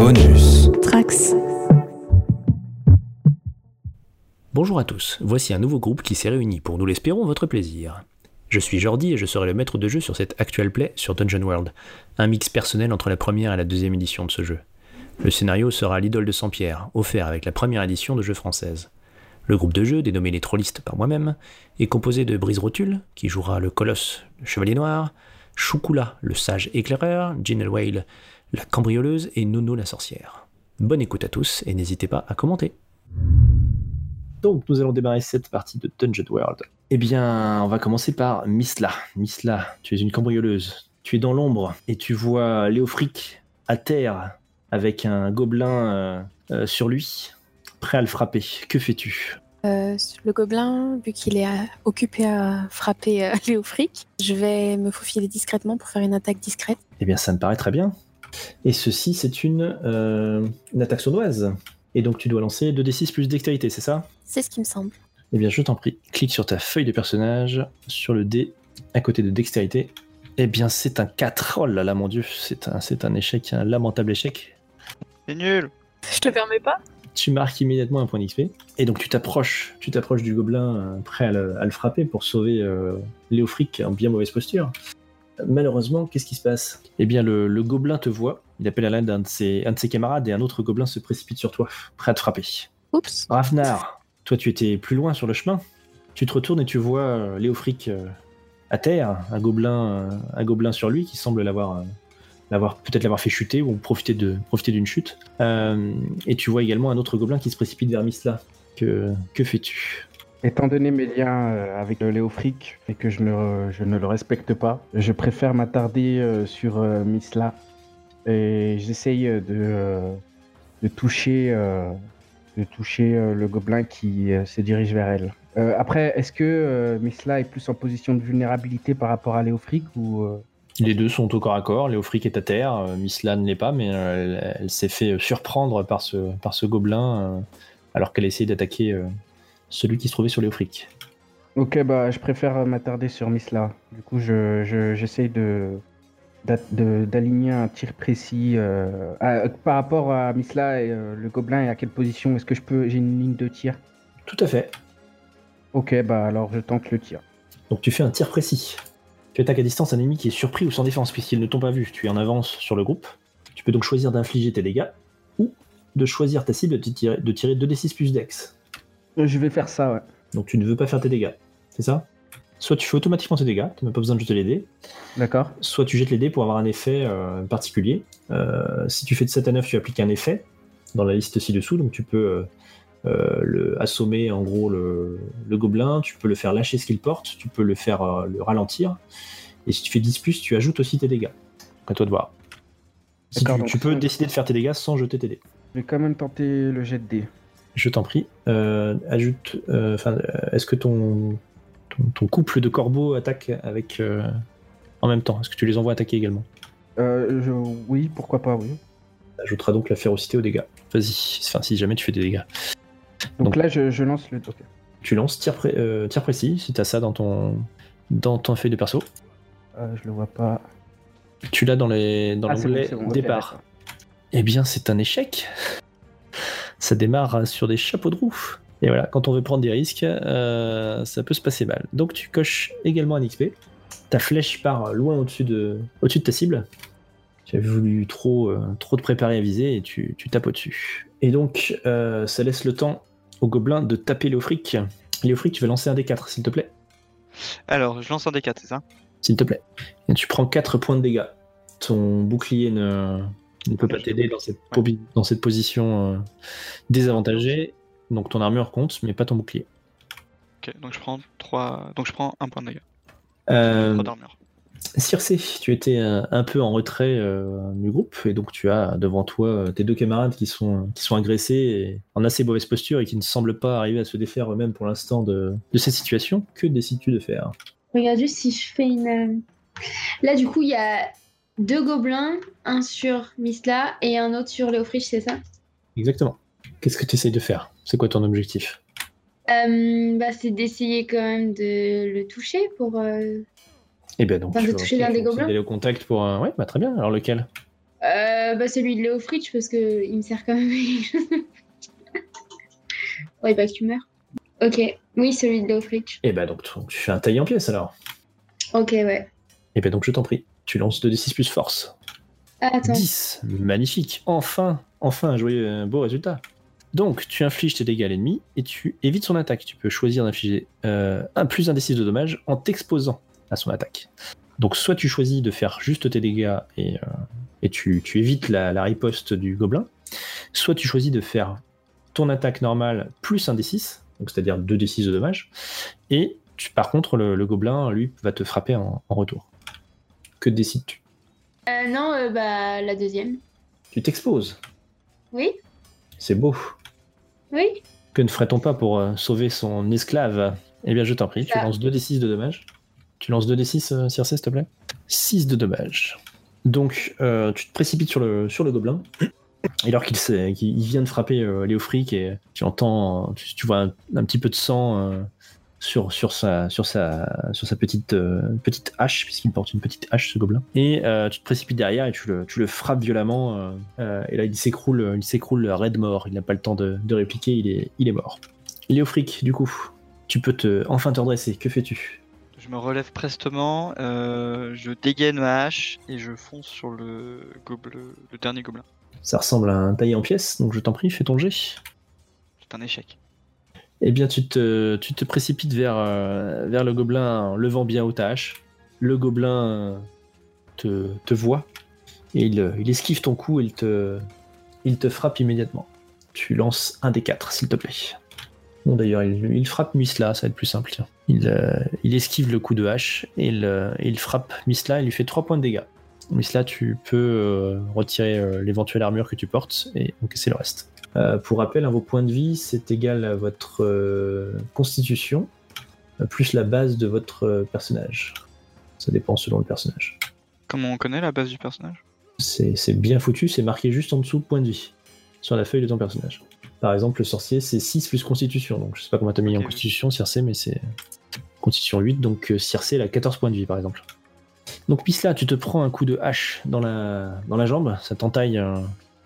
Bonus. Trax. Bonjour à tous, voici un nouveau groupe qui s'est réuni pour, nous l'espérons, votre plaisir. Je suis Jordi et je serai le maître de jeu sur cette actual play sur Dungeon World, un mix personnel entre la première et la deuxième édition de ce jeu. Le scénario sera l'idole de Saint-Pierre, offert avec la première édition de jeu française. Le groupe de jeu, dénommé les Trollistes par moi-même, est composé de Brise Rotule, qui jouera le Colosse, le Chevalier Noir, Choukula, le Sage Éclaireur, Ginel Whale, la Cambrioleuse et Nono la Sorcière. Bonne écoute à tous et n'hésitez pas à commenter. Donc, nous allons démarrer cette partie de Dungeon World. Eh bien, on va commencer par Misla. Misla, tu es une cambrioleuse. Tu es dans l'ombre et tu vois Léofric à terre avec un gobelin euh, euh, sur lui, prêt à le frapper. Que fais-tu? Euh, le gobelin, vu qu'il est euh, occupé à frapper euh, Léofric, je vais me faufiler discrètement pour faire une attaque discrète. Eh bien, ça me paraît très bien. Et ceci, c'est une, euh, une attaque sournoise. Et donc, tu dois lancer 2d6 plus dextérité, c'est ça? C'est ce qui me semble. Eh bien, je t'en prie, clique sur ta feuille de personnage, sur le dé, à côté de dextérité. Eh bien, c'est un 4. Oh là là, mon dieu, c'est un, c'est un échec, un lamentable échec. C'est nul. Je te permets pas? Tu marques immédiatement un point d'XP. Et donc, tu t'approches, tu t'approches du gobelin, euh, prêt à le, à le frapper pour sauver euh, Léofric en bien mauvaise posture. Malheureusement, qu'est-ce qui se passe Eh bien, le, le gobelin te voit, il appelle à l'aide d'un de, ses, un de ses camarades et un autre gobelin se précipite sur toi, prêt à te frapper. Oups. Rafnar, toi tu étais plus loin sur le chemin. Tu te retournes et tu vois euh, Léofric euh, à terre, un gobelin, euh, un gobelin sur lui qui semble l'avoir, euh, l'avoir peut-être l'avoir fait chuter ou profiter de profiter d'une chute. Euh, et tu vois également un autre gobelin qui se précipite vers Misla. Que, que fais-tu? Étant donné mes liens euh, avec Léofric et que je ne, le respecte pas, je préfère m'attarder euh, sur euh, Misla et j'essaye de, toucher, le gobelin qui se dirige vers elle. Après, est-ce que euh, Misla est plus en position de vulnérabilité par rapport à Léofric ou Les deux sont au corps à corps. Léofric est à terre, Misla ne l'est pas, mais elle, s'est fait surprendre par ce, par ce gobelin alors qu'elle essayait d'attaquer celui qui se trouvait sur Léofric. Ok, bah, je préfère m'attarder sur Misla. Du coup, je, je- j'essaye de, d'a- de- d'aligner un tir précis. euh, à- par rapport à Misla et euh, le gobelin, et à quelle position est-ce que je peux. J'ai une ligne de tir? Tout à fait. Ok, bah alors je tente le tir. Donc tu fais un tir précis. Tu attaques à distance un ennemi qui est surpris ou sans défense puisqu'ils ne t'ont pas vu. Tu es en avance sur le groupe. Tu peux donc choisir d'infliger tes dégâts ou de choisir ta cible de tirer, de tirer 2d6 plus dex. Euh, Je vais faire ça, ouais. Donc tu ne veux pas faire tes dégâts. C'est ça? Soit tu fais automatiquement tes dégâts, tu n'as pas besoin de jeter les dés. D'accord Soit tu jettes les dés pour avoir un effet euh, particulier. Euh, si tu fais de 7 à 9, tu appliques un effet dans la liste ci-dessous. Donc tu peux euh, le assommer en gros le, le gobelin, tu peux le faire lâcher ce qu'il porte, tu peux le faire le ralentir. Et si tu fais 10 plus, tu ajoutes aussi tes dégâts. À toi de voir. Si tu, tu peux décider de faire tes dégâts sans jeter tes dés. Je vais quand même tenter le jet de dés. Je t'en prie. Euh, ajoute. euh, Enfin, euh, est-ce que ton, ton, ton couple de corbeaux attaque avec euh, en même temps? Est-ce que tu les envoies attaquer également? Euh, je- Oui, pourquoi pas, oui. ajoutera donc la férocité aux dégâts. Vas-y, enfin si jamais tu fais des dégâts. Donc, Donc- là, je, je lance le. ok. Tu lances tir, pré- tir précis, si t'as ça dans ton dans ton feuille de perso. Je le vois pas. Tu l'as dans les dans Ah, bon, l'onglet bon, départ. eh bien, c'est un échec. Ça démarre sur des chapeaux de roue. Et voilà, quand on veut prendre des risques, euh, ça peut se passer mal. Donc tu coches également un XP. Ta flèche part loin au-dessus de, au-dessus de ta cible. Tu as voulu trop, euh, trop te préparer à viser et tu, tu tapes au-dessus. Et donc, euh, ça laisse le temps au gobelin de taper Léofric. Léofric, tu vas lancer un D4, s'il te plaît? Alors, je lance un D4, c'est ça? S'il te plaît. Et tu prends 4 points de dégâts. Ton bouclier ne, ne peut pas t'aider dans cette, posi- dans cette position euh, désavantagée. Donc ton armure compte, mais pas ton bouclier. Ok, donc je prends 3... Donc je prends un point de dégâts. Euh, 3 d'armure. Circé, tu étais un, un peu en retrait euh, du groupe, et donc tu as devant toi euh, tes deux camarades qui sont, qui sont agressés et en assez mauvaise posture et qui ne semblent pas arriver à se défaire eux-mêmes pour l'instant de, de cette situation. Que décides-tu de faire? Regarde juste si je fais une. euh, Là, du coup, il y a deux gobelins, un sur Misla et un autre sur Léofriche, c'est ça? Exactement. Qu'est-ce que tu essayes de faire? C'est quoi ton objectif? Euh, bah, C'est d'essayer quand même de le toucher pour. euh, Eh bien donc, Enfin, tu de vas toucher l'un des gobelins d'aller au contact pour un... Ouais, bah très bien. Alors lequel? Euh, Euh, bah, celui de Léo Fritsch, parce que il me sert quand même ouais, bah, que tu meurs. Ok, oui, celui de Léo Fritsch. Et bah donc tu fais un taillé en pièces alors. Ok, ouais. Et bah donc je t'en prie, tu lances 2d6 plus force. Attends. 10, magnifique, enfin, enfin un joyeux, un beau résultat. Donc tu infliges tes dégâts à l'ennemi et tu évites son attaque. Tu peux choisir d'infliger euh, un plus un d6 de dommages en t'exposant à son attaque. Donc soit tu choisis de faire juste tes dégâts et, euh, et tu, tu évites la, la riposte du gobelin, soit tu choisis de faire ton attaque normale plus un d6, donc c'est-à-dire 2 d6 de dommages, et tu- par contre le, le gobelin lui va te frapper en, en retour. Que décides-tu? Euh, non, euh, bah, la deuxième. Tu t'exposes, Oui c'est beau. Oui Que ne ferait-on pas pour euh, sauver son esclave? Eh bien, je t'en prie, tu Ça. lances 2d6 de dommages. Tu lances 2d6, euh, Circe, s'il te plaît? 6 de dommages. Donc, tu te précipites sur le, sur le gobelin. Et alors qu'il vient de frapper Léofric et tu entends, tu, tu vois un, un petit peu de sang sur, sur, sa, sur, sa, sur sa petite, euh, petite hache, puisqu'il porte une petite hache, ce gobelin. Et euh, tu te précipites derrière et tu le, tu le frappes violemment. euh, et là, il s'écroule, il s'écroule raide mort. Il n'a pas le temps de, de répliquer, il est, il est mort. Léofric, du coup, tu peux te, enfin te redresser. Que fais-tu? Je me relève prestement, je dégaine ma hache et je fonce sur le, gobe- le dernier gobelin. Ça ressemble à un taillé en pièces, donc je t'en prie, fais ton jet. C'est un échec. Eh bien, tu te, précipites vers, euh, vers le gobelin en levant bien haut ta hache. Le gobelin euh, te, voit et il, euh, esquive ton coup et il te, frappe immédiatement. Tu lances un des quatre, s'il te plaît. Bon, d'ailleurs, il, frappe Misla, ça va être plus simple. Il, esquive le coup de hache et il, frappe Misla et lui fait 3 points de dégâts. Misla, tu peux retirer l'éventuelle armure que tu portes et encaisser le reste. Euh, pour rappel, hein, vos points de vie, c'est égal à votre euh, constitution, euh, plus la base de votre personnage. Ça dépend selon le personnage. Comment on connaît la base du personnage? C'est bien foutu, c'est marqué juste en dessous point de vie, sur la feuille de ton personnage. Par exemple, le sorcier, c'est 6 plus constitution, donc je sais pas comment t'as mis en constitution, Circe, mais c'est constitution 8, donc Circe, elle a 14 points de vie, par exemple. Donc Pisla, tu te prends un coup de hache dans la, dans la jambe, ça t'entaille euh,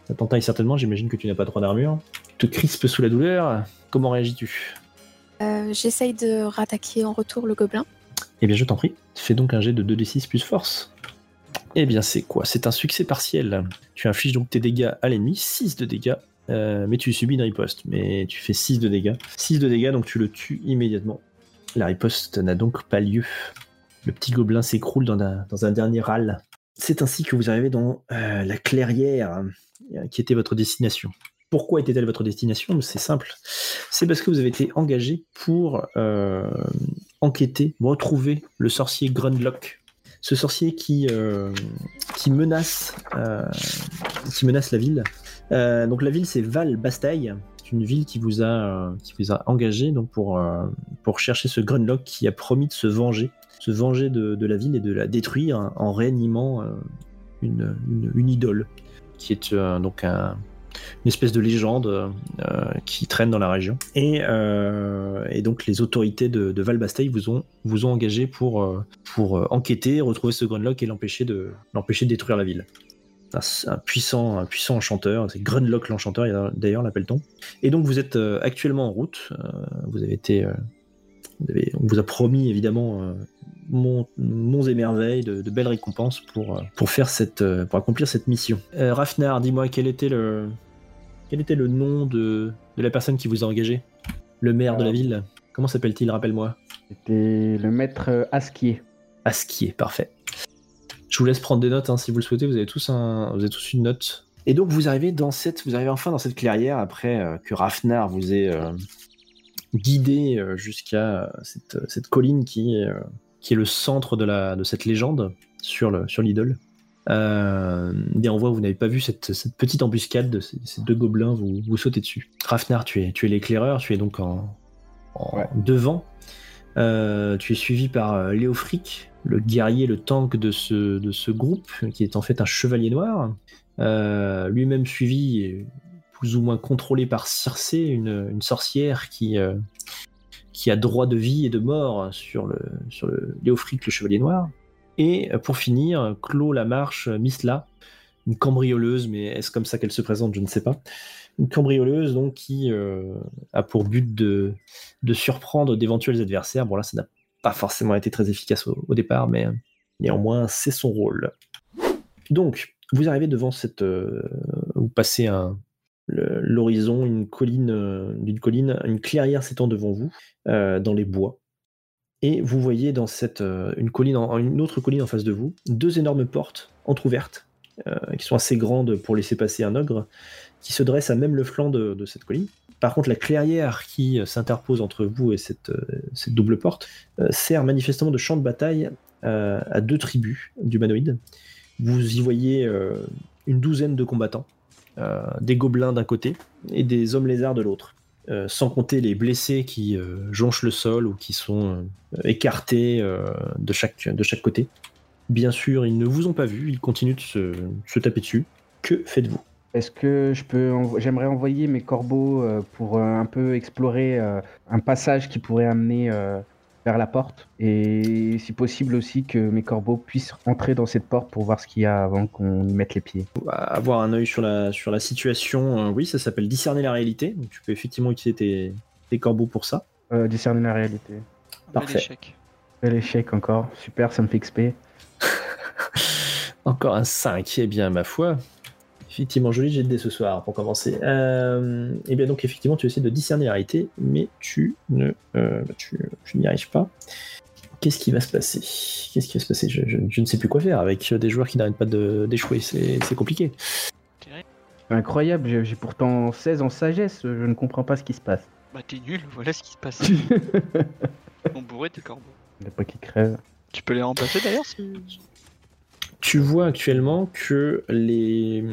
ça t'entaille certainement, j'imagine que tu n'as pas droit d'armure. Tu te crispes sous la douleur, comment réagis-tu? Euh, J'essaye de rattaquer en retour le gobelin. Eh bien, je t'en prie. Fais donc un jet de 2d6 plus force. Eh bien, c'est quoi? C'est un succès partiel. Tu infliges donc tes dégâts à l'ennemi, 6 de dégâts, euh, mais tu subis une riposte. Mais tu fais 6 de dégâts. 6 de dégâts, donc tu le tues immédiatement. La riposte n'a donc pas lieu. Le petit gobelin s'écroule dans un, dans un dernier râle. C'est ainsi que vous arrivez dans euh, la clairière qui était votre destination. Pourquoi était-elle votre destination? C'est simple. C'est parce que vous avez été engagé pour euh, enquêter, retrouver le sorcier Grundlock. Ce sorcier qui, euh, qui, menace, euh, qui menace la ville. Euh, donc la ville c'est Val Bastaille. C'est une ville qui vous a, euh, qui vous a engagé donc pour, euh, pour chercher ce Grundlock qui a promis de se venger. Se venger de, la ville et de la détruire en réanimant euh, une, une idole qui est euh, donc un, une espèce de légende euh, qui traîne dans la région. Et, euh, donc les autorités de, de Val-Basteil vous ont, vous ont engagé pour, pour enquêter, retrouver ce Grunlock et l'empêcher de, de détruire la ville. Un, puissant, un puissant enchanteur, c'est Grunlock l'enchanteur d'ailleurs l'appelle-t-on. Et donc vous êtes actuellement en route, vous avez été... on vous a promis évidemment monts, monts et merveilles, de, de belles récompenses pour, euh, pour, faire cette, euh, pour accomplir cette mission. Euh, Rafnar, dis-moi quel était le, quel était le nom de, de la personne qui vous a engagé? Le maire de la Euh. ville? Comment s'appelle-t-il? Rappelle-moi. C'était le maître Asquier. Askier, parfait. Je vous laisse prendre des notes hein, si vous le souhaitez. Vous avez tous un, vous avez tous une note. Et donc vous arrivez dans cette, vous arrivez enfin dans cette clairière après euh, que Rafnar vous ait euh, guidé euh, jusqu'à cette, cette colline qui est, qui est le centre de la, de cette légende sur le, sur l'idole. Euh, voit, vous n'avez pas vu cette, cette petite embuscade de ces, ces deux gobelins vous, vous sautez dessus. Rafnar, tu es, tu es l'éclaireur, tu es donc en, en Ouais. devant. Euh, tu es suivi par euh, Léofric, le guerrier, le tank de ce, de ce groupe, qui est en fait un chevalier noir. Euh, Lui-même suivi, plus ou moins contrôlé par Circé, une, une sorcière qui, qui a droit de vie et de mort sur le, sur le Léofric, le chevalier noir. Et euh, pour finir, clôt la marche euh, Misla, une cambrioleuse, mais est-ce comme ça qu'elle se présente Je ne sais pas. Une cambrioleuse donc qui euh, a pour but de, de surprendre d'éventuels adversaires. Bon là, ça n'a pas forcément été très efficace au, départ, mais néanmoins, c'est son rôle. Donc, vous arrivez devant cette... vous passez un, l'horizon, une colline, euh, d'une colline, une clairière s'étend devant vous, euh, dans les bois. Et vous voyez dans cette, euh, une, colline une autre colline en face de vous, deux énormes portes entr'ouvertes, qui sont assez grandes pour laisser passer un ogre, qui se dressent à même le flanc de, cette colline. Par contre, la clairière qui s'interpose entre vous et cette, double porte sert manifestement de champ de bataille à deux tribus d'humanoïdes. Vous y voyez une douzaine de combattants, des gobelins d'un côté et des hommes lézards de l'autre. Euh, sans compter les blessés qui euh, jonchent le sol ou qui sont euh, écartés euh, de, chaque, de chaque côté. Bien sûr, ils ne vous ont pas vu, ils continuent de se, se taper dessus. Que faites-vous? Est-ce que je peux, j'aimerais envoyer mes corbeaux euh, pour euh, un peu explorer euh, un passage qui pourrait amener euh, vers la porte et si possible aussi que mes corbeaux puissent entrer dans cette porte pour voir ce qu'il y a avant qu'on y mette les pieds. Avoir un œil sur la, sur la situation, euh, oui, ça s'appelle discerner la réalité. Donc tu peux effectivement utiliser tes, tes corbeaux pour ça. Euh, discerner la réalité. Parfait. échec. Bel échec encore, super, ça me fait XP. Encore un 5, eh bien, ma foi. Effectivement, joli jet de dés ce soir pour commencer. Euh, et bien, donc, effectivement, tu essaies de discerner la réalité, mais tu ne euh, bah, tu, tu n'y arrives pas. Qu'est-ce qui va se passer? Qu'est-ce qui va se passer? Je, je- je ne sais plus quoi faire avec des joueurs qui n'arrêtent pas de- d'échouer. C'est c'est compliqué. Incroyable, j'ai j'ai pourtant 16 en sagesse, je ne comprends pas ce qui se passe. Bah t'es nul, voilà ce qui se passe. On bourré tes corbeaux. Il n'y a pas qui crève. Tu peux les remplacer d'ailleurs si... Tu vois actuellement que les,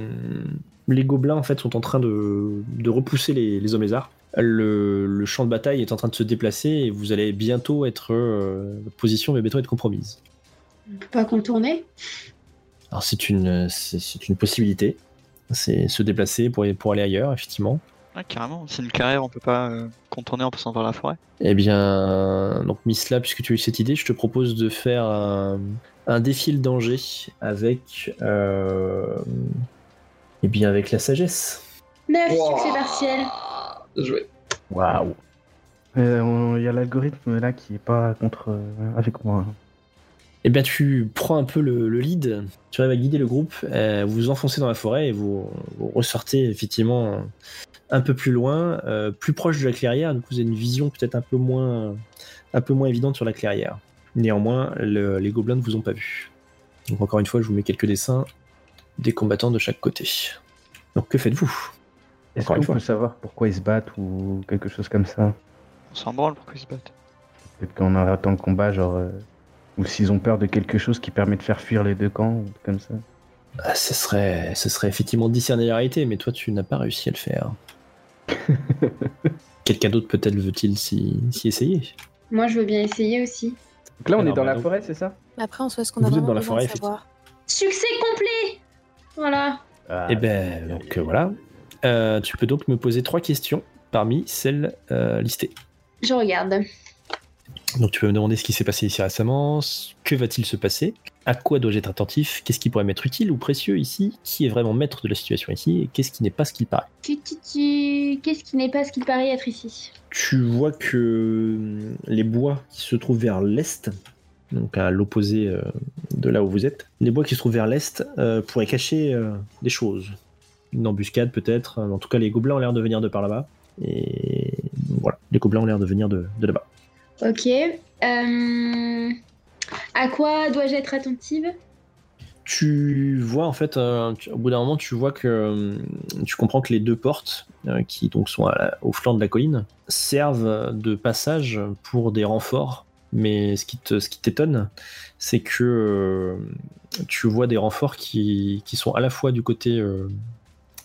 les gobelins en fait sont en train de, de repousser les, les hommes lézards. Le, le champ de bataille est en train de se déplacer et vous allez bientôt être euh, position va bientôt être compromise. On peut pas contourner? Alors c'est une c'est c'est une possibilité. C'est se déplacer pour, pour aller ailleurs effectivement. Ah carrément, c'est une carrière, on peut pas euh, contourner en passant par la forêt. Eh bien donc Misla puisque tu as eu cette idée, je te propose de faire un, un défi le danger avec euh, eh bien avec la sagesse. 9 Wow. succès partiel. Joué. Waouh Euh, Il y a l'algorithme là qui est pas contre euh, avec moi. Eh bien, tu prends un peu le, le lead, tu arrives à guider le groupe, euh, vous vous enfoncez dans la forêt et vous, vous ressortez effectivement un peu plus loin, euh, plus proche de la clairière. Du coup, vous avez une vision peut-être un peu moins, un peu moins évidente sur la clairière. Néanmoins, le- les gobelins ne vous ont pas vu. Donc encore une fois, je vous mets quelques dessins des combattants de chaque côté. Donc que faites-vous? Est-ce qu'on peut savoir pourquoi ils se battent ou quelque chose comme ça? On s'en branle pour qu'ils se battent. Peut-être qu'en arrêtant le combat, genre. euh, Ou s'ils ont peur de quelque chose qui permet de faire fuir les deux camps, ou comme ça. Ah, ce, serait, ce serait effectivement discerner la réalité, mais toi, tu n'as pas réussi à le faire. Quelqu'un d'autre peut-être veut-il s'y s'y essayer? Moi, je veux bien essayer aussi. Donc là, on est dans bah, la donc- forêt, c'est ça Après, en soi, est-ce qu'on a Vous êtes dans la besoin de forêt, savoir Succès complet Voilà. Eh ben, donc euh, voilà. Euh, tu peux donc me poser trois questions parmi celles euh, listées. Je regarde. Donc tu peux me demander ce qui s'est passé ici récemment, ce- que va-t-il se passer, à quoi dois-je être attentif, qu'est-ce qui pourrait m'être utile ou précieux ici, qui est vraiment maître de la situation ici, et qu'est-ce qui n'est pas ce qu'il paraît? Tu, tu, tu- Qu'est-ce qui n'est pas ce qu'il paraît être ici? Tu vois que euh, les bois qui se trouvent vers l'est, donc à l'opposé euh, de là où vous êtes, les bois qui se trouvent vers l'est euh, pourraient cacher euh, des choses. Une embuscade peut-être, en tout cas les gobelins ont l'air de venir de par là-bas. Et voilà, les gobelins ont l'air de venir de, de là-bas. Ok. Euh, À quoi dois-je être attentive? Tu vois en fait, euh, tu- au bout d'un moment, tu vois que euh, tu comprends que les deux portes, euh, qui donc sont au flanc de la colline, servent de passage pour des renforts. Mais ce qui te, ce qui t'étonne, c'est que tu vois des renforts qui, qui sont à la fois du côté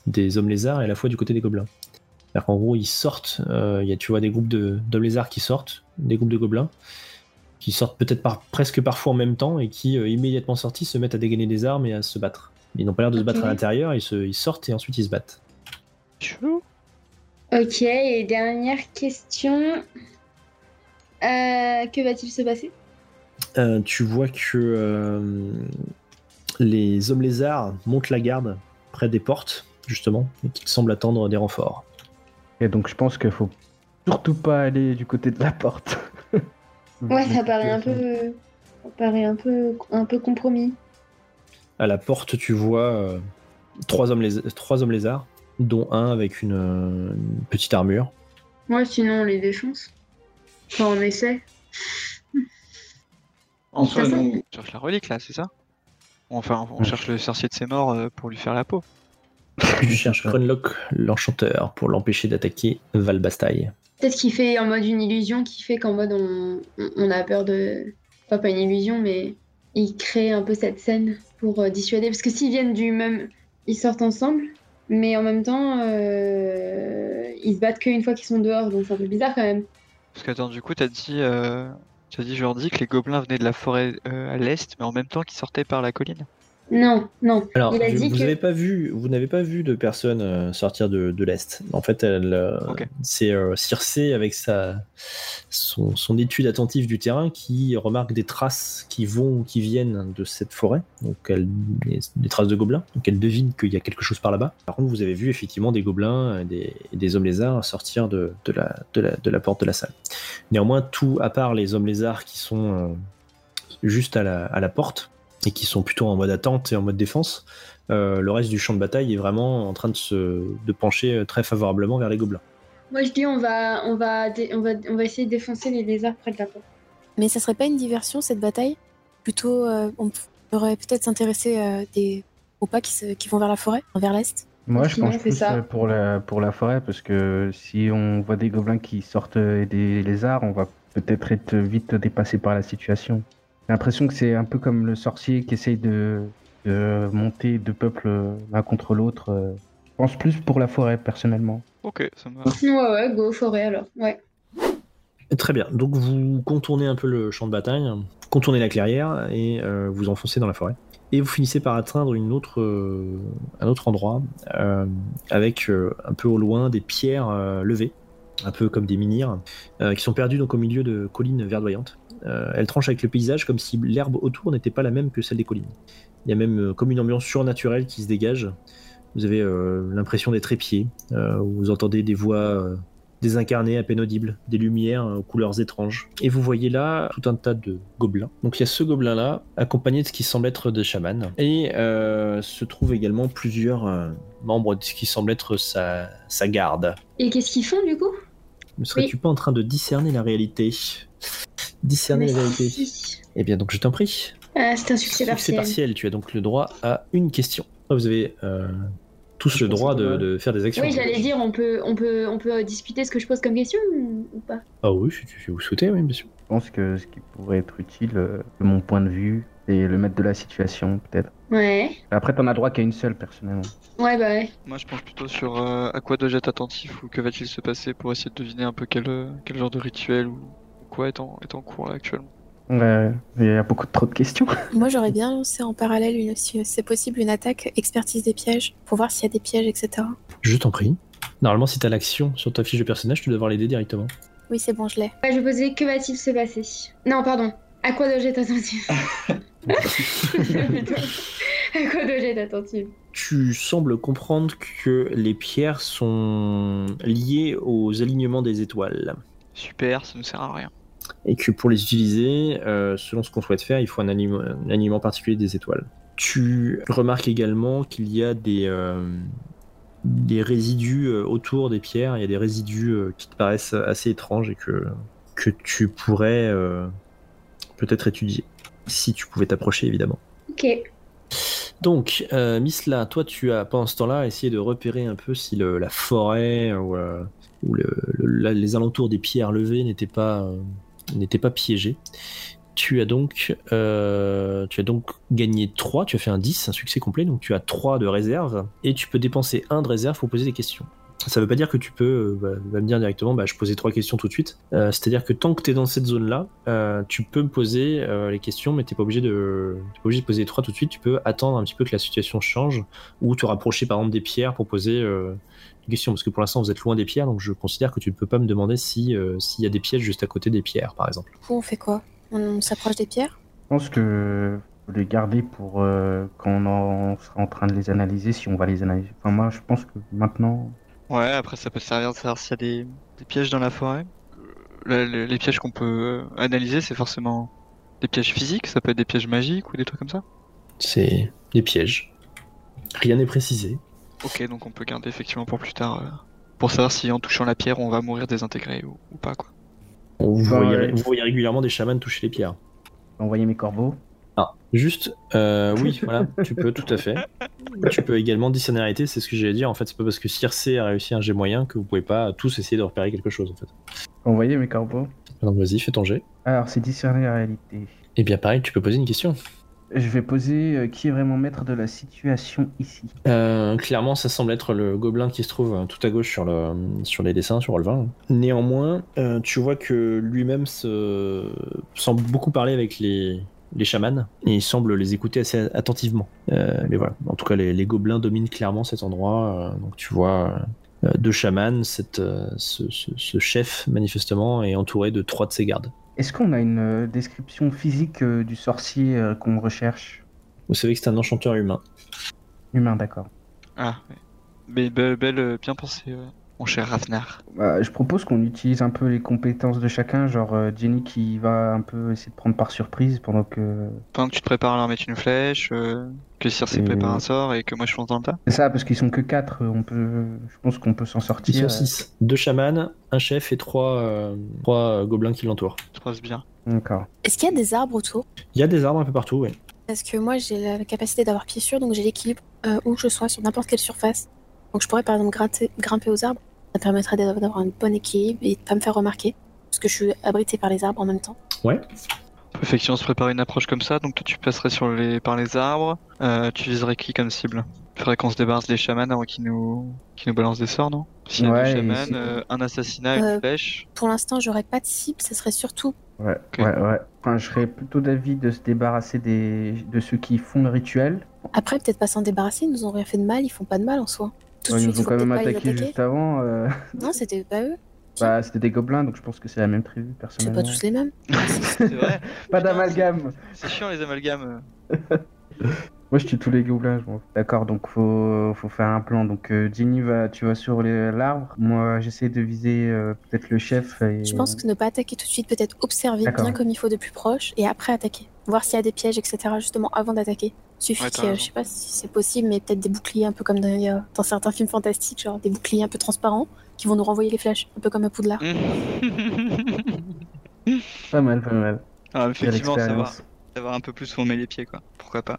des hommes lézards et à la fois du côté des gobelins. C'est-à-dire qu'en gros, ils sortent, y a, tu vois des groupes de- d'hommes lézards qui sortent, des groupes de gobelins, qui sortent peut-être par, presque parfois en même temps et qui, euh, immédiatement sortis, se mettent à dégainer des armes et à se battre. Ils n'ont pas l'air de se battre à l'intérieur, ils, se, ils sortent et ensuite ils se battent. Chou. Ok, et dernière question. Euh, que va-t-il se passer? Euh, tu vois que euh, les hommes lézards montent la garde près des portes, justement, et qu'ils semblent attendre des renforts. Et donc je pense qu'il faut surtout pas aller du côté de la porte. Ouais, ça paraît un peu. Ça paraît un peu, un peu compromis. À la porte, tu vois euh, trois, hommes trois hommes lézards, dont un avec une, euh, une petite armure. Ouais, sinon on les défonce. Enfin, on essaie. En soi, on cherche la relique là, c'est ça? Enfin, on Ouais. cherche le sorcier de ses morts euh, pour lui faire la peau. Tu cherches Grunlock, l'enchanteur, pour l'empêcher d'attaquer Valbastaille. Peut-être qu'il fait en mode une illusion qui fait qu'en mode on, a peur de. Pas, pas une illusion, mais il crée un peu cette scène pour euh, dissuader. Parce que s'ils viennent du même. Ils sortent ensemble, mais en même temps, euh, ils se battent qu'une fois qu'ils sont dehors, donc c'est un peu bizarre quand même. Parce que attends, du coup, t'as dit, euh... t'as dit Jordi que les gobelins venaient de la forêt euh, à l'est, mais en même temps qu'ils sortaient par la colline. Non, non. Alors, il a je- dit vous que. n'avez pas vu, vous n'avez pas vu de personne euh, sortir de, de l'est. En fait, elle, euh, c'est euh, Circé avec sa son, son étude attentive du terrain qui remarque des traces qui vont ou qui viennent de cette forêt. Donc, elle, des, des traces de gobelins. Donc, elle devine qu'il y a quelque chose par là-bas. Par contre, vous avez vu effectivement des gobelins et des, et des hommes lézards sortir de, de la, de, la, de la porte de la salle. Néanmoins, tout à part les hommes lézards qui sont euh, juste à la, à la porte et qui sont plutôt en mode attente et en mode défense, euh, le reste du champ de bataille est vraiment en train de se de pencher euh, très favorablement vers les gobelins. Moi je dis on va, on, va on, va, on va essayer de défoncer les lézards près de la porte. Mais ça serait pas une diversion cette bataille? Plutôt, euh, on pourrait peut-être s'intéresser euh, des aux pas qui, se- qui vont vers la forêt, vers l'est? Moi, je pense plus ça. pour la, pour la forêt, parce que si on voit des gobelins qui sortent et des lézards, on va peut-être être vite dépassé par la situation. J'ai l'impression que c'est un peu comme le sorcier qui essaye de, de monter deux peuples euh, l'un contre l'autre. euh. Je pense plus pour la forêt, personnellement. Ok, ça me va. Ouais, ouais, go forêt alors. Ouais. Très bien. Donc vous contournez un peu le champ de bataille, contournez la clairière et euh, vous enfoncez dans la forêt. Et vous finissez par atteindre une autre, euh, un autre endroit euh, avec euh, un peu au loin des pierres euh, levées, un peu comme des menhirs, euh, qui sont perdues donc au milieu de collines verdoyantes. Euh, elles tranchent avec le paysage comme si l'herbe autour n'était pas la même que celle des collines. Il y a même euh, comme une ambiance surnaturelle qui se dégage. Vous avez euh, l'impression d'être épié. Vous entendez des voix désincarnées, à peine audibles, des lumières aux couleurs étranges. Et vous voyez là tout un tas de gobelins. Donc il y a ce gobelin-là, accompagné de ce qui semble être des chamans. Et se trouvent également plusieurs membres de ce qui semble être sa, sa garde. Et qu'est-ce qu'ils font du coup? Ne serais-tu pas en train de discerner la réalité? Discerner la vérité. Eh bien donc je t'en prie. Ah, c'est un succès Succès partiel. partiel, tu as donc le droit à une question. Ah, Vous avez euh, tous le droit de, de faire des actions. Oui, j'allais dire, on peut, on peut, on peut discuter ce que je pose comme question ou pas? Ah oui, si, tu- si vous souhaitez, oui, bien sûr. Je pense que ce qui pourrait être utile, euh, de mon point de vue, c'est le maître de la situation, peut-être. Ouais. Après, t'en as droit qu'à une seule, personnellement. Ouais, bah ouais. Moi, je pense plutôt sur euh, à quoi dois-je être attentif ou que va-t-il se passer pour essayer de deviner un peu quel, quel genre de rituel ou quoi est en, est en cours là actuellement. Il y a beaucoup trop de questions. Moi, j'aurais bien lancé en parallèle, une, si c'est possible, une attaque expertise des pièges pour voir s'il y a des pièges, etc. Je t'en prie. Normalement, si t'as l'action sur ta fiche de personnage, tu dois avoir l'aider directement. Oui, c'est bon, je l'ai. Ouais, je posais que va-t-il se passer Non, pardon. À quoi dois-je être attentif? À quoi dois-je être attentif? Tu sembles comprendre que les pierres sont liées aux alignements des étoiles. Super, ça ne sert à rien. Et que pour les utiliser, euh, selon ce qu'on souhaite faire, il faut un, alignement particulier des étoiles. Tu remarques également qu'il y a des, euh, des résidus euh, autour des pierres, il y a des résidus euh, qui te paraissent assez étranges et que, que tu pourrais peut-être étudier. Si tu pouvais t'approcher, évidemment. Ok. Donc, Misla, toi, tu as pendant ce temps-là essayé de repérer un peu si le- la forêt ou, ou le- le- la- les alentours des pierres levées n'étaient pas, n'étaient pas piégés. Tu as donc, euh, tu as donc gagné 3, tu as fait un 10, un succès complet, donc tu as 3 de réserve, et tu peux dépenser 1 de réserve pour poser des questions. Ça veut pas dire que tu peux euh, bah, me dire directement, bah, je posais trois questions tout de suite. Euh, C'est-à-dire que tant que tu es dans cette zone-là, tu peux me poser les questions, mais de, t'es pas obligé de poser trois tout de suite. Tu peux attendre un petit peu que la situation change, ou te rapprocher par exemple des pierres pour poser question. Parce que pour l'instant vous êtes loin des pierres, donc je considère que tu ne peux pas me demander si euh, s'il y a des pièges juste à côté des pierres, par exemple. Du coup, on fait quoi? On, s'approche des pierres? Je pense que les garder pour euh, quand on, en- sera en train de les analyser, si on va les analyser. Enfin, moi, je pense que maintenant. Ouais, après ça peut servir de savoir s'il y a des, des pièges dans la forêt. Euh, le- le- les pièges qu'on peut euh, analyser, c'est forcément des pièges physiques, ça peut être des pièges magiques ou des trucs comme ça. C'est des pièges. Rien n'est précisé. Ok, donc on peut garder effectivement pour plus tard, euh, pour savoir si en touchant la pierre on va mourir désintégré ou, ou pas quoi. Vous, voyez, ouais. vous voyez régulièrement des chamans toucher les pierres. Envoyer mes corbeaux. Ah, juste, euh, oui, voilà, tu peux tout à fait. Tu peux également discerner la réalité, c'est ce que j'allais dire. En fait, c'est pas parce que Circe a réussi un jet moyen que vous pouvez pas tous essayer de repérer quelque chose. En fait. Envoyer mes corbeaux. Donc vas-y, fais ton jet. Alors, c'est discerner la réalité. Et bien pareil, tu peux poser une question. Je vais poser euh, qui est vraiment maître de la situation ici. Euh, clairement, ça semble être le gobelin qui se trouve euh, tout à gauche sur, le, sur les dessins, sur Rolvin. Néanmoins, euh, tu vois que lui-même se... semble beaucoup parler avec les, les chamans et il semble les écouter assez attentivement. Euh, mais voilà, en tout cas, les, les gobelins dominent clairement cet endroit. euh, donc tu vois euh, deux chamans, cette, euh, ce, ce- ce chef manifestement est entouré de trois de ses gardes. Est-ce qu'on a une euh, description physique euh, du sorcier euh, qu'on recherche? Vous savez que c'est un enchanteur humain. Humain, d'accord. Ah, ouais. Mais belle, belle, euh, bien pensé, euh, mon cher Ravnar. Bah, je propose qu'on utilise un peu les compétences de chacun, genre euh, Jenny qui va un peu essayer de prendre par surprise pendant que... Pendant que tu te prépares à leur mettre une flèche, euh, que Circe Et- prépare un sort et que moi je fonce dans le tas. C'est ça, parce qu'ils sont que 4, on peut... je pense qu'on peut s'en Ils sortir. sont euh. six. Deux chamans, un chef et trois, euh, trois gobelins qui l'entourent. Ça passe bien. D'accord. Est-ce qu'il y a des arbres autour? Il y a des arbres un peu partout, oui. Parce que moi, j'ai la capacité d'avoir pied sûr, donc j'ai l'équilibre euh, où je sois sur n'importe quelle surface. Donc je pourrais par exemple gratter- grimper aux arbres. Ça permettrait d'a- d'avoir un bon équilibre et de pas me faire remarquer. Parce que je suis abritée par les arbres en même temps. Ouais. Effectivement se préparer une approche comme ça, donc toi tu passerais sur les, par les arbres. Euh, tu viserais qui comme cible? Il faudrait qu'on se débarrasse des chamans avant qu'ils nous, qu'ils nous balancent des sorts, non? S'il y a Ouais, et chamans, euh, un assassinat, Euh, une flèche. Pour l'instant, j'aurais pas de cible, ce serait surtout. Ouais, ouais, ouais. Enfin, je serais plutôt d'avis de se débarrasser des... de ceux qui font le rituel. Après, peut-être pas s'en débarrasser, ils nous ont rien fait de mal, ils font pas de mal en soi. Tout Ouais, de ils suite, nous ont quand même attaqué juste avant. euh, Non, c'était pas eux. Bah, c'était des gobelins, donc je pense que c'est la même tribu, C'est personnellement. pas tous les mêmes. C'est vrai. Pas d'amalgame C'est chiant les amalgames. Moi, je tue tous les gobelins. D'accord, donc faut, faut faire un plan. Donc, euh, Jenny, va, tu vas sur les- l'arbre. Moi, j'essaie de viser euh, peut-être le chef. Et... Je pense que ne pas attaquer tout de suite, peut-être observer bien comme il faut de plus proche et après attaquer. Voir s'il y a des pièges, etc. justement avant d'attaquer. Suffit Ouais, ait, raison. je sais pas si c'est possible, mais peut-être des boucliers un peu comme dans, a- dans certains films fantastiques, genre des boucliers un peu transparents qui vont nous renvoyer les flèches, un peu comme à Poudlard. Pas mal, pas mal. Ah, Quelle effectivement, savoir, savoir un peu plus où on met les pieds, quoi. Pourquoi pas.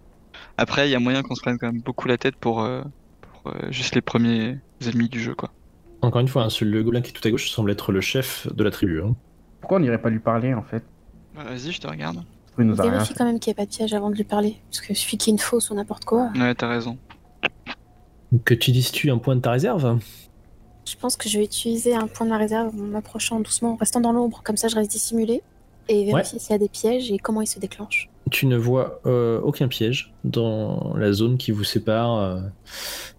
Après, il y a moyen qu'on se prenne quand même beaucoup la tête pour, euh, pour, euh, juste les premiers ennemis du jeu, quoi. Encore une fois, hein, le gobelin qui est tout à gauche semble être le chef de la tribu. hein. Pourquoi on n'irait pas lui parler, en fait? Bah, Vas-y, je te regarde. Il nous a rien Vérifie fait. quand même qu'il n'y ait pas de piège avant de lui parler. Parce que suffit qu'il y ait une fausse ou n'importe quoi. Ouais, t'as raison. Que tu dises-tu un point de ta réserve Je pense que je vais utiliser un point de ma réserve en m'approchant doucement, en restant dans l'ombre. Comme ça, je reste dissimulé. Et vérifier s'il y a des pièges et comment ils se déclenchent. Tu ne vois euh, aucun piège dans la zone qui vous sépare euh,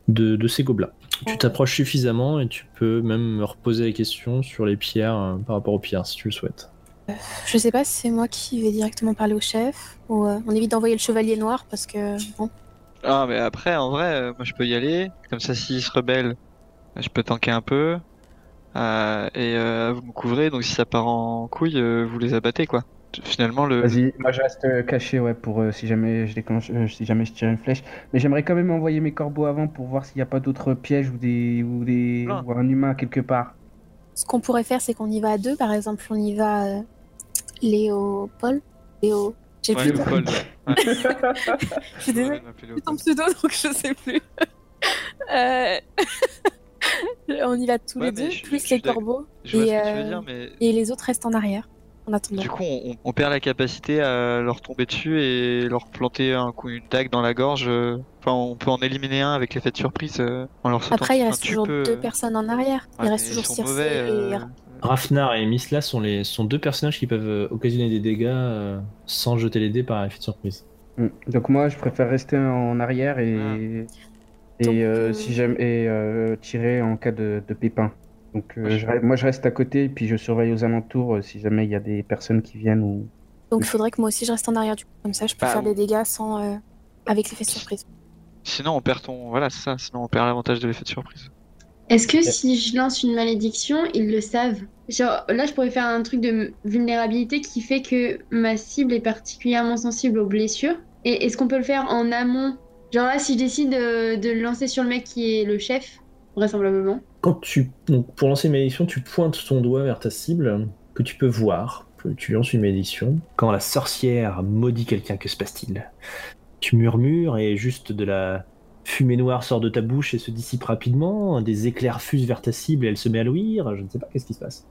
de, de ces gobelins. Tu t'approches suffisamment et tu peux même me reposer la question sur les pierres euh, par rapport aux pierres si tu le souhaites. Je sais pas si c'est moi qui vais directement parler au chef ou euh, on évite d'envoyer le chevalier noir parce que bon. Ah, mais après, en vrai, euh, moi je peux y aller. Comme ça, s'ils se rebellent, euh, je peux tanker un peu. Euh, et euh, vous me couvrez, donc si ça part en couille, euh, vous les abattez, quoi. Finalement, le. Vas-y, moi je reste caché, ouais, pour euh, si jamais je déclenche, euh, si jamais je tire une flèche. Mais j'aimerais quand même envoyer mes corbeaux avant pour voir s'il n'y a pas d'autres pièges ou des ou des Ah. ou un humain quelque part. Ce qu'on pourrait faire, c'est qu'on y va à deux. Par exemple, on y va euh, Léopold. Léo. J'ai Ouais, plus Paul. Ouais. Je suis désolée. Ton Léopold. pseudo, donc je sais plus. Euh, on y va tous Ouais, les deux, je je plus suis les corbeaux. Je vois Et, euh, dire, mais Et les autres restent en arrière, en attendant. du coup, on, on perd la capacité à leur tomber dessus et leur planter un coup une dague dans la gorge. euh. Enfin, on peut en éliminer un avec l'effet de surprise euh, en leur sautant. Après, il reste toujours peux- deux personnes en arrière. Il reste toujours Circe et Rafnar et Misla sont, les, sont deux personnages qui peuvent euh, occasionner des dégâts euh, sans jeter les dés par effet de surprise. Mm. Donc moi je préfère rester en arrière et Ah. et Donc, euh, euh, si et euh, tirer en cas de, de pépin. Donc euh, Ouais, je- je re- moi je reste à côté et puis je surveille aux alentours euh, si jamais il y a des personnes qui viennent ou Donc il faudrait que moi aussi je reste en arrière du coup. Comme ça, je peux Bah, faire des dégâts sans euh, avec l'effet surprise. Sinon, on perd ton. Voilà, c'est ça. Sinon, on perd l'avantage de l'effet de surprise. Est-ce que si je lance une malédiction, ils le savent? Genre là, je pourrais faire un truc de vulnérabilité qui fait que ma cible est particulièrement sensible aux blessures. Et est-ce qu'on peut le faire en amont? Genre là, si je décide de, de le lancer sur le mec qui est le chef, vraisemblablement. Quand tu, donc, pour lancer une malédiction, tu pointes ton doigt vers ta cible que tu peux voir. Tu lances une malédiction. Quand la sorcière maudit quelqu'un, que se passe-t-il? Tu murmures et juste de la fumée noire sort de ta bouche et se dissipe rapidement. Des éclairs fusent vers ta cible et elle se met à luire. Je ne sais pas qu'est-ce qui se passe.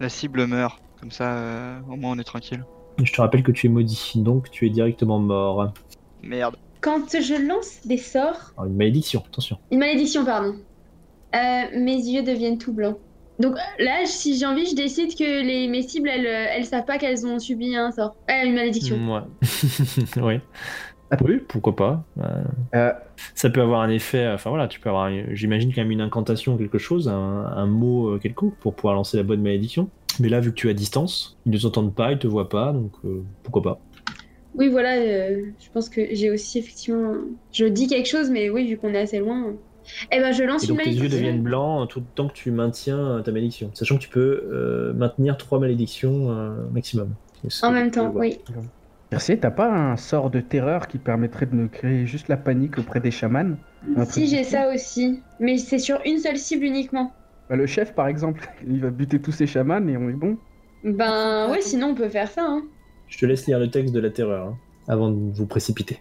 La cible meurt. Comme ça, euh, au moins, on est tranquille. Je te rappelle que tu es maudit, donc tu es directement mort. Merde. Quand je lance des sorts, Alors, une malédiction, attention. une malédiction, pardon, euh, mes yeux deviennent tout blancs. Donc là, si j'ai envie, je décide que les, mes cibles, elles, elles savent pas qu'elles ont subi un sort. Euh, une malédiction. Ouais. oui. Oui, pourquoi pas. Euh, Euh, ça peut avoir un effet. Enfin voilà, tu peux avoir, j'imagine quand même une incantation ou quelque chose, un, un mot euh, quelconque pour pouvoir lancer la bonne malédiction. Mais là, vu que tu es à distance, ils ne t'entendent pas, ils te voient pas, donc euh, pourquoi pas. Oui, voilà, euh, je pense que j'ai aussi effectivement. Je dis quelque chose, mais oui, vu qu'on est assez loin. Eh ben, je lance Et une donc tes yeux malédiction. deviennent blancs tout le temps que tu maintiens ta malédiction, sachant que tu peux euh, maintenir trois malédictions euh, maximum. En même temps, voir. oui. Percé, t'as pas un sort de terreur qui permettrait de me créer juste la panique auprès des chamans? Si, j'ai ça aussi. Mais c'est sur une seule cible uniquement. Bah, Le chef, par exemple, il va buter tous ses chamans et on est bon. Ben, ouais, sinon on peut faire ça. Hein. Je te laisse lire le texte de la terreur hein, avant de vous précipiter.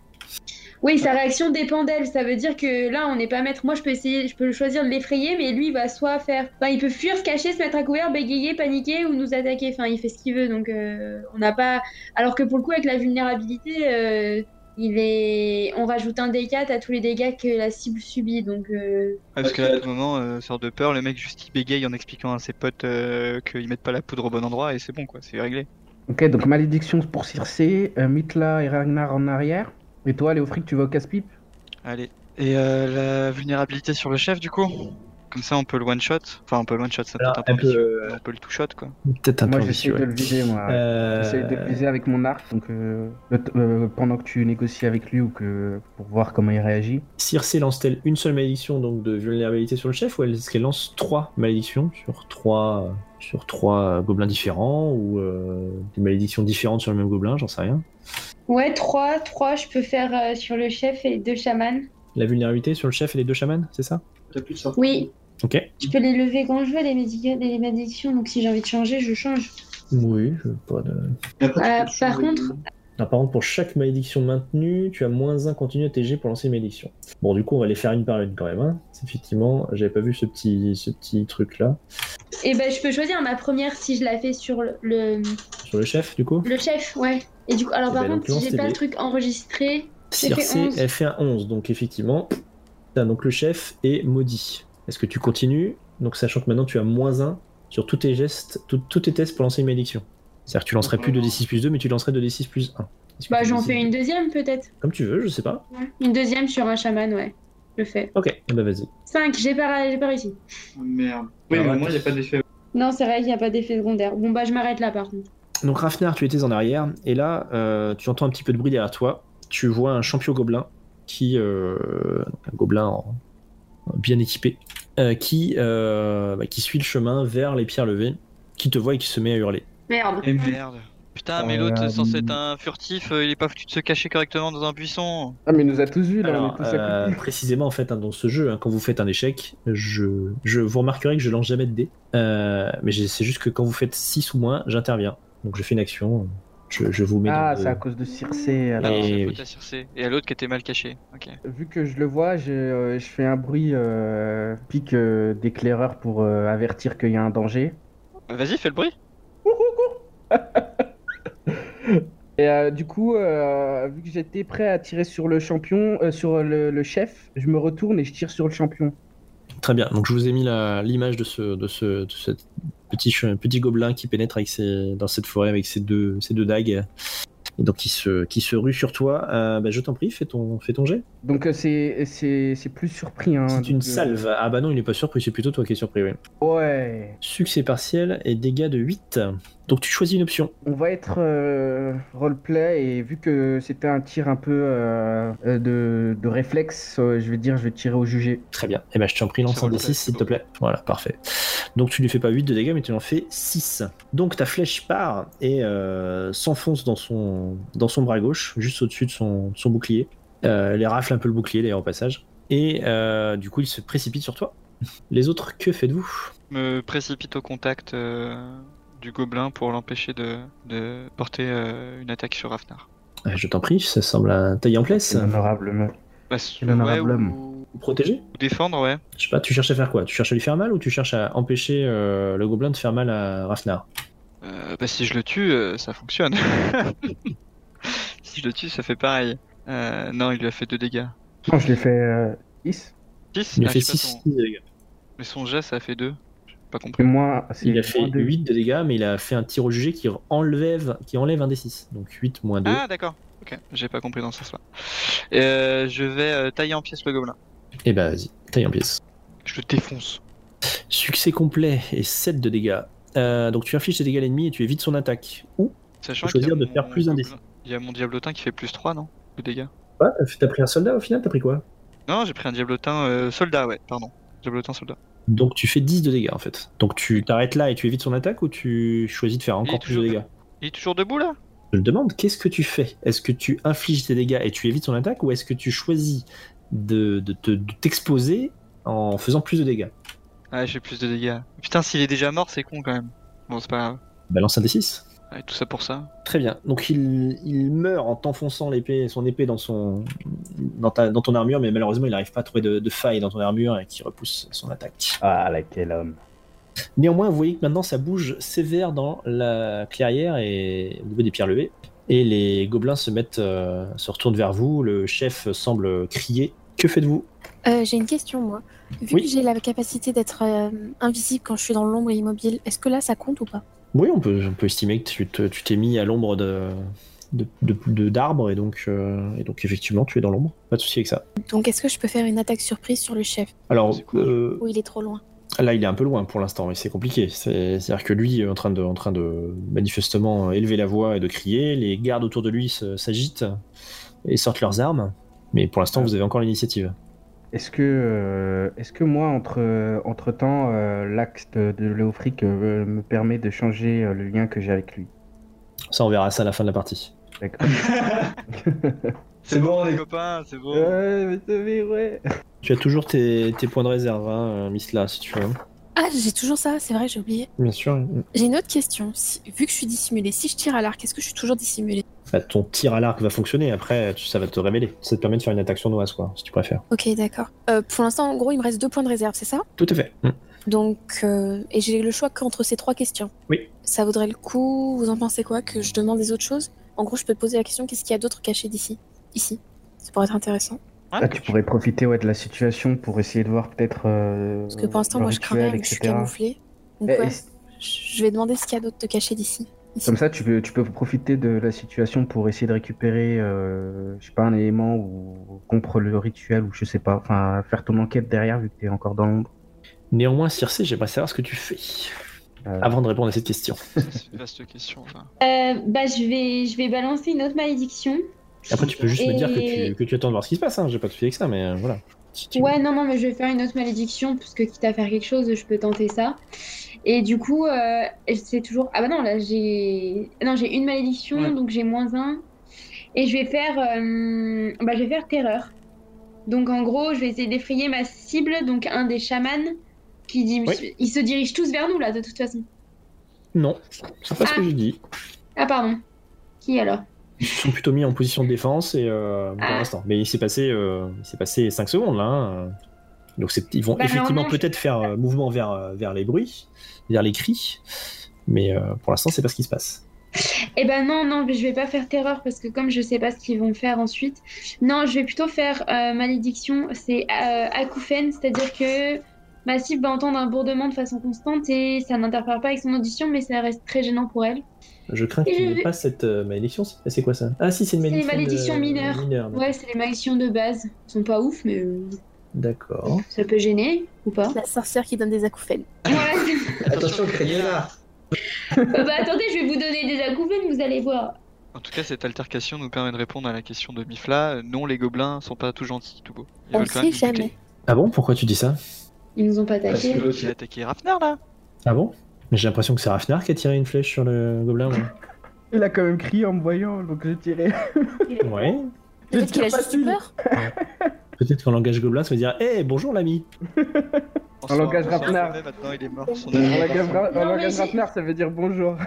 Oui, sa réaction dépend d'elle. Ça veut dire que là, on n'est pas maître. Moi, je peux essayer, je peux choisir de l'effrayer, mais lui, il va soit faire. Enfin, il peut fuir, se cacher, se mettre à couvert, bégayer, paniquer ou nous attaquer. Enfin, il fait ce qu'il veut. Donc, euh, on n'a pas. Alors que pour le coup, avec la vulnérabilité, euh, il est. On rajoute un D4 à tous les dégâts que la cible subit. Donc, euh, Ouais, parce que là, à tout moment, euh, sort de peur, le mec juste il bégaye en expliquant à ses potes euh, qu'ils mettent pas la poudre au bon endroit et c'est bon quoi, c'est réglé. Ok, donc malédiction pour Circé, euh, Mitla et Ragnar en arrière. Et toi, Léofric, tu vas au casse-pipe? Allez. Et euh, la vulnérabilité sur le chef du coup? Comme ça on peut le one shot. Enfin on peut le one shot, ça peut être un peu euh, On peut le two shot quoi. Peut-être un Moi, peu j'essaie vicieux, de le viser, moi. Euh, J'essaie de le viser avec mon arc, donc euh, le euh, pendant que tu négocies avec lui ou que pour voir comment il réagit. Circe lance-t-elle une seule malédiction donc de vulnérabilité sur le chef ou est-ce qu'elle lance trois malédictions sur trois sur trois gobelins différents ou euh, des malédictions différentes sur le même gobelin, j'en sais rien. ouais, 3, 3, je peux faire euh, sur le chef et deux chamans. La vulnérabilité sur le chef et les deux chamans, c'est ça? Oui, Ok. je peux les lever quand je veux, les, malédictions. Donc, si j'ai envie de changer, je change. Oui, je pas de. Euh, par contre, Ah, par contre, pour chaque malédiction maintenue, tu as moins un continu à TG pour lancer une malédiction. Bon, du coup, on va les faire une par une quand même. Hein. Effectivement, j'avais pas vu ce petit, ce petit truc là. Et ben, je peux choisir ma première si je la fais sur le, le, Sur le chef, du coup? Le chef, ouais. Et du coup, alors Eh par ben, contre, si j'ai pas le truc enregistré, Circe, 11. elle fait un 11, donc effectivement, donc le chef est maudit. Est-ce que tu continues? Donc, sachant que maintenant tu as moins 1 sur tous tes gestes, tout- tous tes tests pour lancer une malédiction. C'est-à-dire que tu lancerais plus de D6 plus 2, mais tu lancerais de D6 plus 1. Est-ce que bah j'en fais une deuxième peut-être. Comme tu veux, je sais pas. Ouais. Une deuxième sur un chaman, ouais. Je le fais. Ok, ben vas-y. 5, j'ai pas, j'ai pas réussi. Merde. Oui, mais moi il n'y a pas d'effet. Non, c'est vrai qu'il n'y a pas d'effet secondaire. Bon bah je m'arrête là par contre. Donc Rafnar, tu étais en arrière, et là, euh, tu entends un petit peu de bruit derrière toi. Tu vois un champion gobelin qui, euh, un gobelin en- bien équipé, euh, qui, euh, bah, qui suit le chemin vers les pierres levées, qui te voit et qui se met à hurler. Merde. Et merde. Putain, mais l'autre Euh, censé être un furtif, euh, il est pas foutu de se cacher correctement dans un buisson. Ah, mais il nous a tous vus là, on Alors, est tous à euh, côté. précisément en fait hein, dans ce jeu, hein, quand vous faites un échec, je, je vous remarquerez que je lance jamais de dés, Euh, mais c'est juste que quand vous faites 6 ou moins, j'interviens. Donc je fais une action, je, je vous mets Ah, c'est à cause de Circe. Ah, Alors, Et oui. faute à Circe. Et à l'autre qui était mal caché. Ok. vu que je le vois, je, euh, je fais un bruit euh, pique euh, d'éclaireur pour euh, avertir qu'il y a un danger. Vas-y, fais le bruit. Et euh, du coup, euh, vu que j'étais prêt à tirer sur le champion, euh, sur le, le chef, je me retourne et je tire sur le champion. Très bien, donc je vous ai mis l'image de ce, de ce, de ce petit, petit gobelin qui pénètre avec ses, dans cette forêt avec ses deux, ses deux dagues. et donc qui se, qui se rue sur toi. Bah, je t'en prie, fais ton, fais ton jet. Donc c'est plus surpris. Hein, C'est une donc, salve. Ah bah non, il est pas surpris, c'est plutôt toi qui es surpris, oui. Ouais. Succès partiel et dégâts de 8. Donc tu choisis une option. On va être euh, roleplay et vu que c'était un tir un peu euh, euh, de, de réflexe, euh, je vais dire je vais tirer au jugé. Très bien. Et ben je t'en prie, lance un d6 roleplay, s'il c'est te plaît. Voilà, parfait. Donc tu lui fais pas 8 de dégâts, mais tu en fais 6. Donc ta flèche part et euh, s'enfonce dans son, dans son bras gauche, juste au-dessus de son, bouclier. Euh, elle les rafle un peu le bouclier d'ailleurs au passage. Et euh, du coup, il se précipite sur toi. Les autres, que faites-vous? Me précipite au contact euh, du gobelin pour l'empêcher de, de porter euh, une attaque sur Rafnar. Euh, Je t'en prie, ça semble un taille en place. C'est honorable. Bah, ouais, homme. ou... Ou protéger ou défendre, ouais. Je sais pas, tu cherches à faire quoi? Tu cherches à lui faire mal ou tu cherches à empêcher euh, le gobelin de faire mal à Rafnar? Euh, bah, si je le tue, euh, ça fonctionne. si je le tue, ça fait pareil. Euh, non, il lui a fait 2 dégâts. Non, je l'ai fait euh, 10. 6 Il a fait sais pas 6 son- dégâts. Mais son jet, ça a fait 2. Pas compris. moi, Il a fait moins deux. 8 de dégâts, mais il a fait un tir au jugé qui enlève, qui enlève un des 6. Donc 8 moins 2. Ah, d'accord. Ok, j'ai pas compris dans ce sens-là. Euh, je vais euh, tailler en pièces le gobelin. Et bah vas-y, taille en pièces. Je le défonce. Succès complet et 7 de dégâts. Euh, donc tu infliges tes dégâts à l'ennemi et tu évites son attaque. Ou Sachant choisir de faire plus un gobelin- Il y a mon diablotin qui fait plus 3, non De dégâts. Ouais, t'as pris un soldat au final, t'as pris quoi? Non, j'ai pris un diablotin euh, soldat, ouais, pardon. Diablotin soldat. Donc tu fais 10 de dégâts en fait. Donc tu t'arrêtes là et tu évites son attaque ou tu choisis de faire encore plus de dégâts? Il est toujours debout là? Je te demande, qu'est-ce que tu fais? Est-ce que tu infliges tes dégâts et tu évites son attaque ou est-ce que tu choisis de, de, t'exposer en faisant plus de dégâts? Ah, ouais, j'ai plus de dégâts. Putain, s'il est déjà mort, c'est con quand même. Bon, c'est pas grave. Balance un D6 et tout ça pour ça Très bien. Donc il, meurt en t'enfonçant son épée dans, son, ton armure, mais malheureusement il n'arrive pas à trouver de, faille dans ton armure et qui repousse son attaque. Ah, la quel homme Néanmoins, vous voyez que maintenant ça bouge sévère dans la clairière et au niveau des pierres levées. Et les gobelins se mettent, euh, se retournent vers vous. Le chef semble crier. Que faites-vous? Euh, j'ai une question, moi. Vu oui. que j'ai la capacité d'être euh, invisible quand je suis dans l'ombre et immobile, est-ce que là ça compte ou pas? Oui, on peut, on peut estimer que tu te- tu t'es mis à l'ombre de de- de- de- d'arbres et donc euh, et donc effectivement tu es dans l'ombre. Pas de souci avec ça. Donc est-ce que je peux faire une attaque surprise sur le chef? Alors euh, Ou il est trop loin? Là, il est un peu loin pour l'instant et c'est compliqué. C'est- C'est-à-dire que lui est en train de, en train de manifestement élever la voix et de crier. Les gardes autour de lui s'agitent et sortent leurs armes. Mais pour l'instant, vous avez encore l'initiative. Est-ce que, euh, est-ce que moi, entre, entre temps, l'axe de, de Léofric euh, me permet de changer euh, le lien que j'ai avec lui? Ça, on verra ça à la fin de la partie. D'accord. C'est bon, les copains, c'est bon. ouais, mais c'est vrai, ouais. Tu as toujours tes, tes points de réserve, hein, Miss là, si tu veux. Ah, j'ai toujours ça, c'est vrai, j'ai oublié. Bien sûr. J'ai une autre question. Si- vu que je suis dissimulée, si je tire à l'arc, est-ce que je suis toujours dissimulée? Bah, ton tir à l'arc va fonctionner. Après, tu- ça va te révéler. Ça te permet de faire une attaque sournoise, quoi, si tu préfères. Ok, d'accord. Euh, pour l'instant, en gros, il me reste deux points de réserve, c'est ça? Tout à fait. Mm. Donc, euh, et j'ai le choix qu'entre ces trois questions. Oui. Ça vaudrait le coup, vous en pensez quoi Que je demande des autres choses? En gros, je peux te poser la question qu'est-ce qu'il y a d'autre caché d'ici? Ici. Ça pourrait être intéressant. Ouais, Là, tu pourrais profiter ouais, de la situation pour essayer de voir peut-être. euh, Parce que pour l'instant, moi, je crains rien, je suis. Donc, Eh, ouais, et- je vais demander ce qu'il y a d'autre de caché d'ici. Ici. Comme ça, tu peux, tu peux profiter de la situation pour essayer de récupérer, euh, je sais pas, un élément ou contre le rituel ou je sais pas. Enfin, faire ton enquête derrière vu que t'es encore dans l'ombre. Néanmoins, Circe, j'aimerais savoir ce que tu fais Euh, avant de répondre à cette question. C'est une vaste question. Enfin. Euh, bah, je vais, je vais balancer une autre malédiction. Après, tu peux juste me dire que tu, que tu attends de voir ce qui se passe. Hein. J'ai pas de souci avec ça, mais euh, voilà. Si Ouais, non, non, mais je vais faire une autre malédiction, parce que quitte à faire quelque chose, je peux tenter ça. Et du coup, euh, c'est toujours. Ah bah non, là, j'ai. Non, j'ai une malédiction, Ouais. donc j'ai moins un. Et je vais faire. euh, Bah, je vais faire terreur. Donc en gros, je vais essayer d'effrayer ma cible, donc un des chamans, qui dit. Oui. Ils se dirigent tous vers nous, là, de toute façon. Non, c'est pas ce que Ah. j'ai dit. Ah, pardon. Qui alors? Ils se sont plutôt mis en position de défense et euh, pour Ah. l'instant. Mais il s'est passé, euh, il s'est passé 5 secondes là. hein. Donc ils vont Bah, effectivement peut-être faire euh, mouvement vers, euh, vers les bruits, vers les cris, mais pour l'instant c'est pas ce qui se passe. Eh ben non, non, mais je vais pas faire terreur parce que comme je sais pas ce qu'ils vont faire ensuite, non, je vais plutôt faire euh, malédiction, c'est euh, acouphène, c'est-à-dire que Massif va entendre un bourdement de façon constante et ça n'interfère pas avec son audition, mais ça reste très gênant pour elle. Je crains qu'il je n'y ait vais- pas cette euh, malédiction. C'est c'est quoi ça? Ah si, c'est une C'est les malédiction. malédictions de- mineures. Ouais, c'est les malédictions de base. Elles sont pas ouf, mais euh, D'accord. ça peut gêner ou pas. La sorcière qui donne des acouphènes. Attention, craignez là. Euh, bah attendez, je vais vous donner des acouphènes, vous allez voir. En tout cas, cette altercation nous permet de répondre à la question de Mifla. Euh, Non, les gobelins sont pas tout gentils, tout beau. Ils On sait jamais. Ah bon? Pourquoi tu dis ça? Ils nous ont pas Parce attaqués. que Il a attaqué Rafnar là Ah bon? Mais j'ai l'impression que c'est Rafnar qui a tiré une flèche sur le gobelin. moi. Il a quand même crié en me voyant, donc j'ai tiré. ouais. Peut-être qu'il a juste peur. Peut-être qu'en langage gobelin, ça veut dire Hé, bonjour l'ami En langage Rafnar. remet, Maintenant, il est mort. Son En langage, Rafnar, ça veut dire bonjour.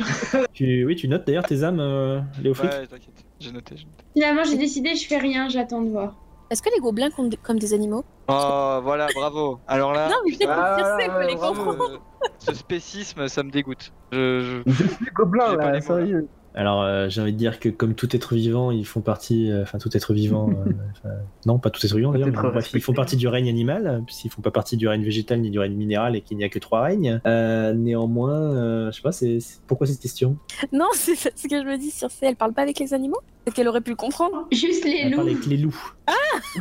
tu... Oui, tu notes d'ailleurs tes âmes, euh, Léofric Ouais, t'inquiète. J'ai noté, j'ai noté. Finalement, j'ai décidé, je fais rien, j'attends de voir. Est-ce que les gobelins comptent comme des animaux? Oh, voilà, bravo. Alors là, Non, mais putain, Ah, je sais, faut les bravo. comprendre. ce spécisme, ça me dégoûte. Je, je- Je suis gobelin J'ai pas là, les sérieux. Alors, euh, j'ai envie de dire que comme tout être vivant, ils font partie. euh, Enfin, tout être vivant. euh, non, pas tout être vivant d'ailleurs. Ils font partie du règne animal, puisqu'ils font pas partie du règne végétal ni du règne minéral et qu'il n'y a que trois règnes. Euh, néanmoins, euh, je sais pas, c'est c'est- pourquoi cette question? Non, c'est parce que je me dis, sur C, elle parle pas avec les animaux? Peut-être qu'elle aurait pu le comprendre. Juste les Elle parle loups. avec les loups.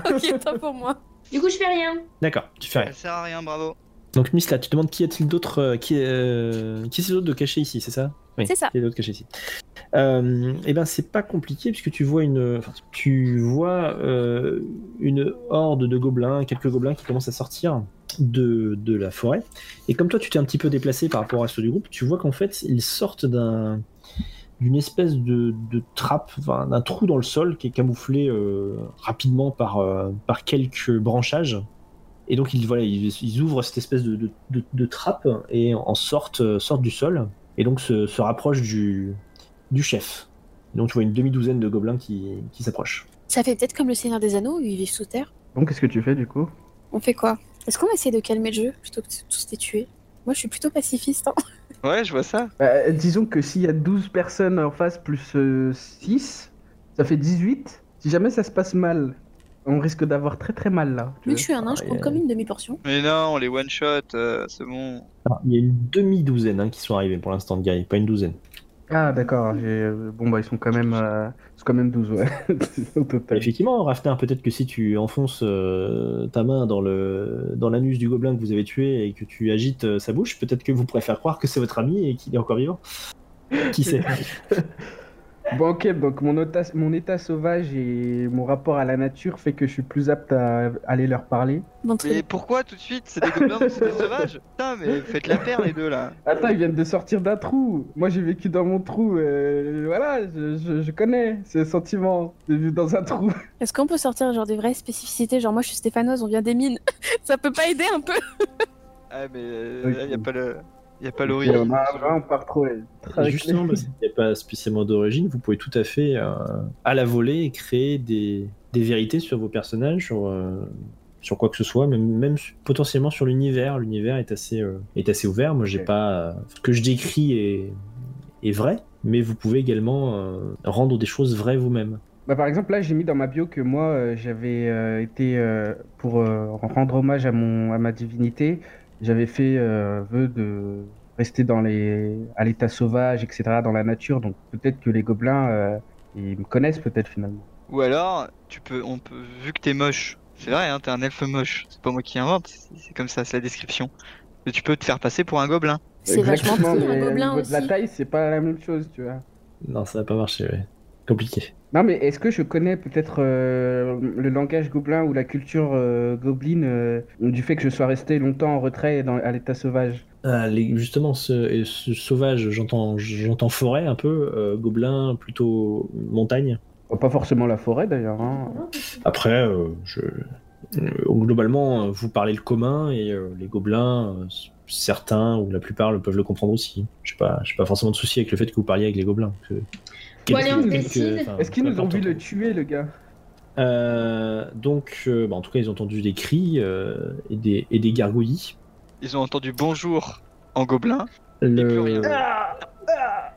ok, toi pour moi. Du coup, je fais rien. D'accord, tu fais rien. Elle sert à rien, bravo. Donc, Miss, là, tu demandes qui a-t-il d'autre euh, Qui, euh, qui est-ce d'autre de caché ici, c'est ça? Oui, C'est ça. Caché ici euh, Eh ben, c'est pas compliqué puisque tu vois une, enfin, tu vois euh, une horde de gobelins, quelques gobelins qui commencent à sortir de, de la forêt. Et comme toi, tu t'es un petit peu déplacé par rapport à ceux du groupe, tu vois qu'en fait, ils sortent d'un d'une espèce de, de trappe, enfin, d'un trou dans le sol qui est camouflé euh, rapidement par, par quelques branchages. Et donc ils, voilà, ils, ils ouvrent cette espèce de, de, de- de trappe et en sortent, sortent du sol et donc se, se rapprochent du, du chef. Donc tu vois une demi-douzaine de gobelins qui, qui s'approchent. Ça fait peut-être comme le Seigneur des Anneaux où ils vivent sous terre. Bon, qu'est-ce que tu fais du coup? On fait quoi? Est-ce qu'on va essayer de calmer le jeu? Plutôt que de tous les tuer Moi, je suis plutôt pacifiste. hein. Ouais, je vois ça. Bah, Disons que s'il y a 12 personnes en face plus 6, ça fait 18. Si jamais ça se passe mal, on risque d'avoir très très mal là. tu Vu que vois. je suis un nain, je Ah, compte et- comme une demi-portion. Mais non, les one-shot, euh, c'est bon. Alors, il y a une demi-douzaine hein, qui sont arrivés pour l'instant de guerriers, pas une douzaine. Ah d'accord, euh, bon bah ils sont quand même, euh, sont quand même 12 ouais, au total. Effectivement, Rafnar, peut-être que si tu enfonces euh, ta main dans le dans l'anus du gobelin que vous avez tué et que tu agites euh, sa bouche, peut-être que vous pourrez faire croire que c'est votre ami et qu'il est encore vivant. Qui sait? Bon ok, donc mon, état- mon état sauvage et mon rapport à la nature fait que je suis plus apte à aller leur parler. Bon, Mais très pourquoi tout de suite? C'est des gobelins ou c'est des sauvages Putain, mais faites la paire les deux là. Attends, ils viennent de sortir d'un trou. Moi j'ai vécu dans mon trou, euh, voilà, je, je- je connais ce sentiment de vivre dans un trou. Est-ce qu'on peut sortir genre des vraies spécificités? Genre, moi, je suis stéphanoise, on vient des mines. Ça peut pas aider un peu Ah, mais euh, Oui. là, y a pas le. Y a pas l'origine. on a vraiment pas trop. Justement, parce qu'il n'y a pas spécialement d'origine, vous pouvez tout à fait, euh, à la volée, créer des, des vérités sur vos personnages, sur, euh, sur quoi que ce soit, même, potentiellement sur l'univers. L'univers est assez, euh, est assez ouvert. Moi, j'ai pas. euh, ce que je décris est, est vrai, mais vous pouvez également euh, rendre des choses vraies vous-même. Bah, par exemple, là, j'ai mis dans ma bio que moi, euh, j'avais euh, été, euh, pour euh, rendre hommage à, mon, à ma divinité, j'avais fait euh, vœu de rester dans les, à l'état sauvage, etc., dans la nature. Donc peut-être que les gobelins, euh, ils me connaissent peut-être finalement. Ou alors, tu peux, on peut, vu que t'es moche, c'est vrai, hein, t'es un elfe moche. C'est pas moi qui invente, c'est comme ça, c'est la description. Mais tu peux te faire passer pour un gobelin. C'est vachement petit, un gobelin aussi. de la taille, c'est pas la même chose, tu vois. Non, ça va pas marcher, ouais. Compliqué. Non, mais est-ce que je connais peut-être euh, le langage gobelin ou la culture euh, gobeline euh, du fait que je sois resté longtemps en retrait et dans, à l'état sauvage? Les- justement, ce, sauvage, j'entends, j'entends forêt un peu, euh, gobelin plutôt montagne. Oh, Pas forcément la forêt d'ailleurs. hein. Après, euh, je... euh, globalement, euh, vous parlez le commun et euh, les gobelins, euh, certains ou la plupart le peuvent le comprendre aussi. Je n'ai pas, pas forcément de souci avec le fait que vous parliez avec les gobelins. Que... Bon, allez, on se Quelques- décide. enfin, Est-ce qu'ils nous ont vu le tuer, le gars Euh, Donc, euh, bah, en tout cas, ils ont entendu des cris euh, et, des, et des gargouillis. Ils ont entendu bonjour en gobelin. Le- plus rien.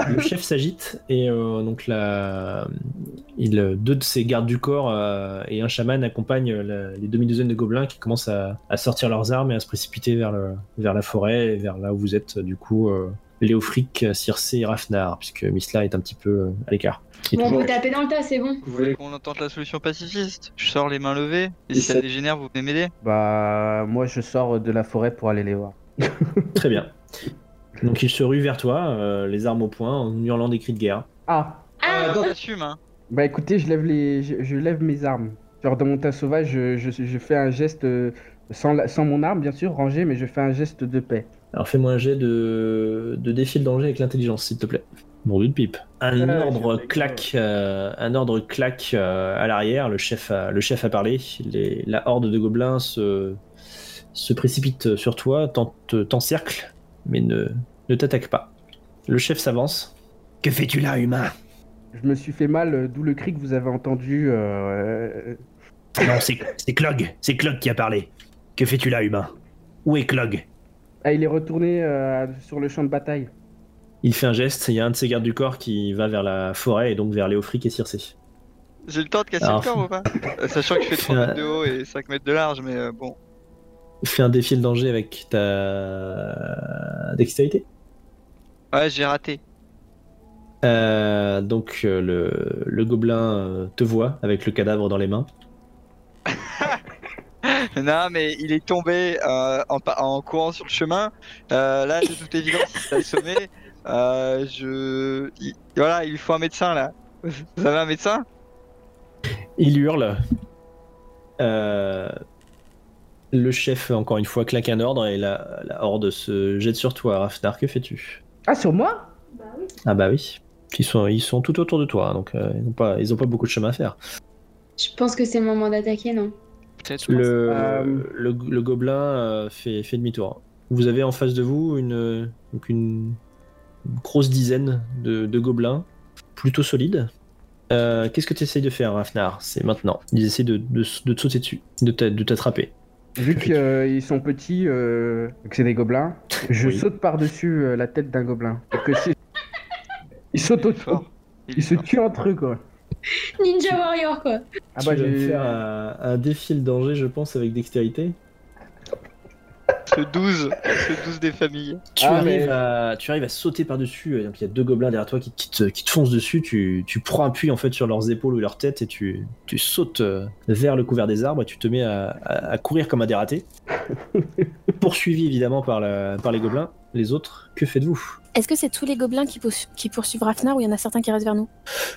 le chef s'agite et euh, donc la, il, deux de ses gardes du corps euh, et un chaman accompagnent la- les demi-douzaines de gobelins qui commencent à, à sortir leurs armes et à se précipiter vers, le, vers la forêt et vers là où vous êtes du coup euh, Léofric, Circé et Rafnar puisque Misla est un petit peu euh, à l'écart. Bon, on peut taper dans le tas, c'est bon. Vous voulez qu'on tente la solution pacifiste Je sors les mains levées, et si ça dégénère, vous venez m'aider Bah, moi, je sors de la forêt pour aller les voir. Très bien. Donc il se rue vers toi, euh, les armes au poing, en hurlant des cris de guerre. Ah Ah, Euh, J'assume, hein Bah écoutez, je lève, les... je, je lève mes armes. Genre dans mon tas sauvage, je, je, je fais un geste, euh, sans, la- sans mon arme bien sûr, rangé, mais je fais un geste de paix. Alors fais-moi un jet de, de défi de danger avec l'intelligence, s'il te plaît. Bon, de pipe. Un Ah, ordre claque, euh, un ordre claque euh, à l'arrière. Le chef a, le chef a parlé. Les- la horde de gobelins se, se précipite sur toi, tente- t'encercle, mais ne, ne t'attaque pas. Le chef s'avance. Que fais-tu là, humain? Je me suis fait mal, euh, d'où le cri que vous avez entendu. euh, Non, c'est c'est Clog. C'est Clog qui a parlé. Que fais-tu là, humain? Où est Clog? Ah, il est retourné euh, sur le champ de bataille. Il fait un geste. Il y a un de ses gardes du corps qui va vers la forêt et donc vers Léofric et Circé. J'ai le temps de casser Alors, le corps ou pas? Euh, Sachant que je fais 3 mètres de haut et 5 mètres de large, mais euh, bon. Fais un défi de danger avec ta dextérité? Ouais, j'ai raté. Euh, donc euh, le, le gobelin euh, te voit avec le cadavre dans les mains. Non, mais il est tombé euh, en, courant sur le chemin. Euh, là, de toute évidence, il s'est assommé. Euh, je... il- Voilà, il lui faut un médecin, là. Vous avez un médecin? Il hurle. Euh, le chef, encore une fois, claque un ordre et la, la horde se jette sur toi. Rafnar, que fais-tu? Ah, sur moi? Ah bah oui. Ils sont, ils sont tout autour de toi, donc euh, ils n'ont pas, beaucoup de chemin à faire. je pense que c'est le moment d'attaquer, non? Le, Euh, le, le gobelin euh, fait, fait demi-tour. Vous avez en face de vous une, donc une grosse dizaine de, de gobelins, plutôt solides. Euh, Qu'est-ce que tu essayes de faire, Rafnar C'est maintenant. Ils essaient de, de, de te sauter dessus, de t'a- de t'attraper. Vu qu'ils sont petits, euh, que c'est des gobelins, je Oui. saute par-dessus euh, la tête d'un gobelin. Que si- Ils sautent est Ils se tuent entre eux, quoi. Ninja Warrior, quoi. Ah tu bah, vas me j'ai. faire un, un défi de danger, je pense, avec dextérité. Ce 12, ce 12 des familles. Tu, Ah, arrives mais- à, tu arrives à sauter par-dessus, et donc il y a deux gobelins derrière toi qui, qui te, qui te foncent dessus, tu, tu prends appui en fait sur leurs épaules ou leurs têtes et tu, tu sautes euh, vers le couvert des arbres et tu te mets à, à- à courir comme un dératé. Poursuivi évidemment par, la- par les gobelins. Les autres, que faites-vous? Est-ce que c'est tous les gobelins qui, poursu- qui poursuivent Rafnar ou il y en a certains qui restent vers nous?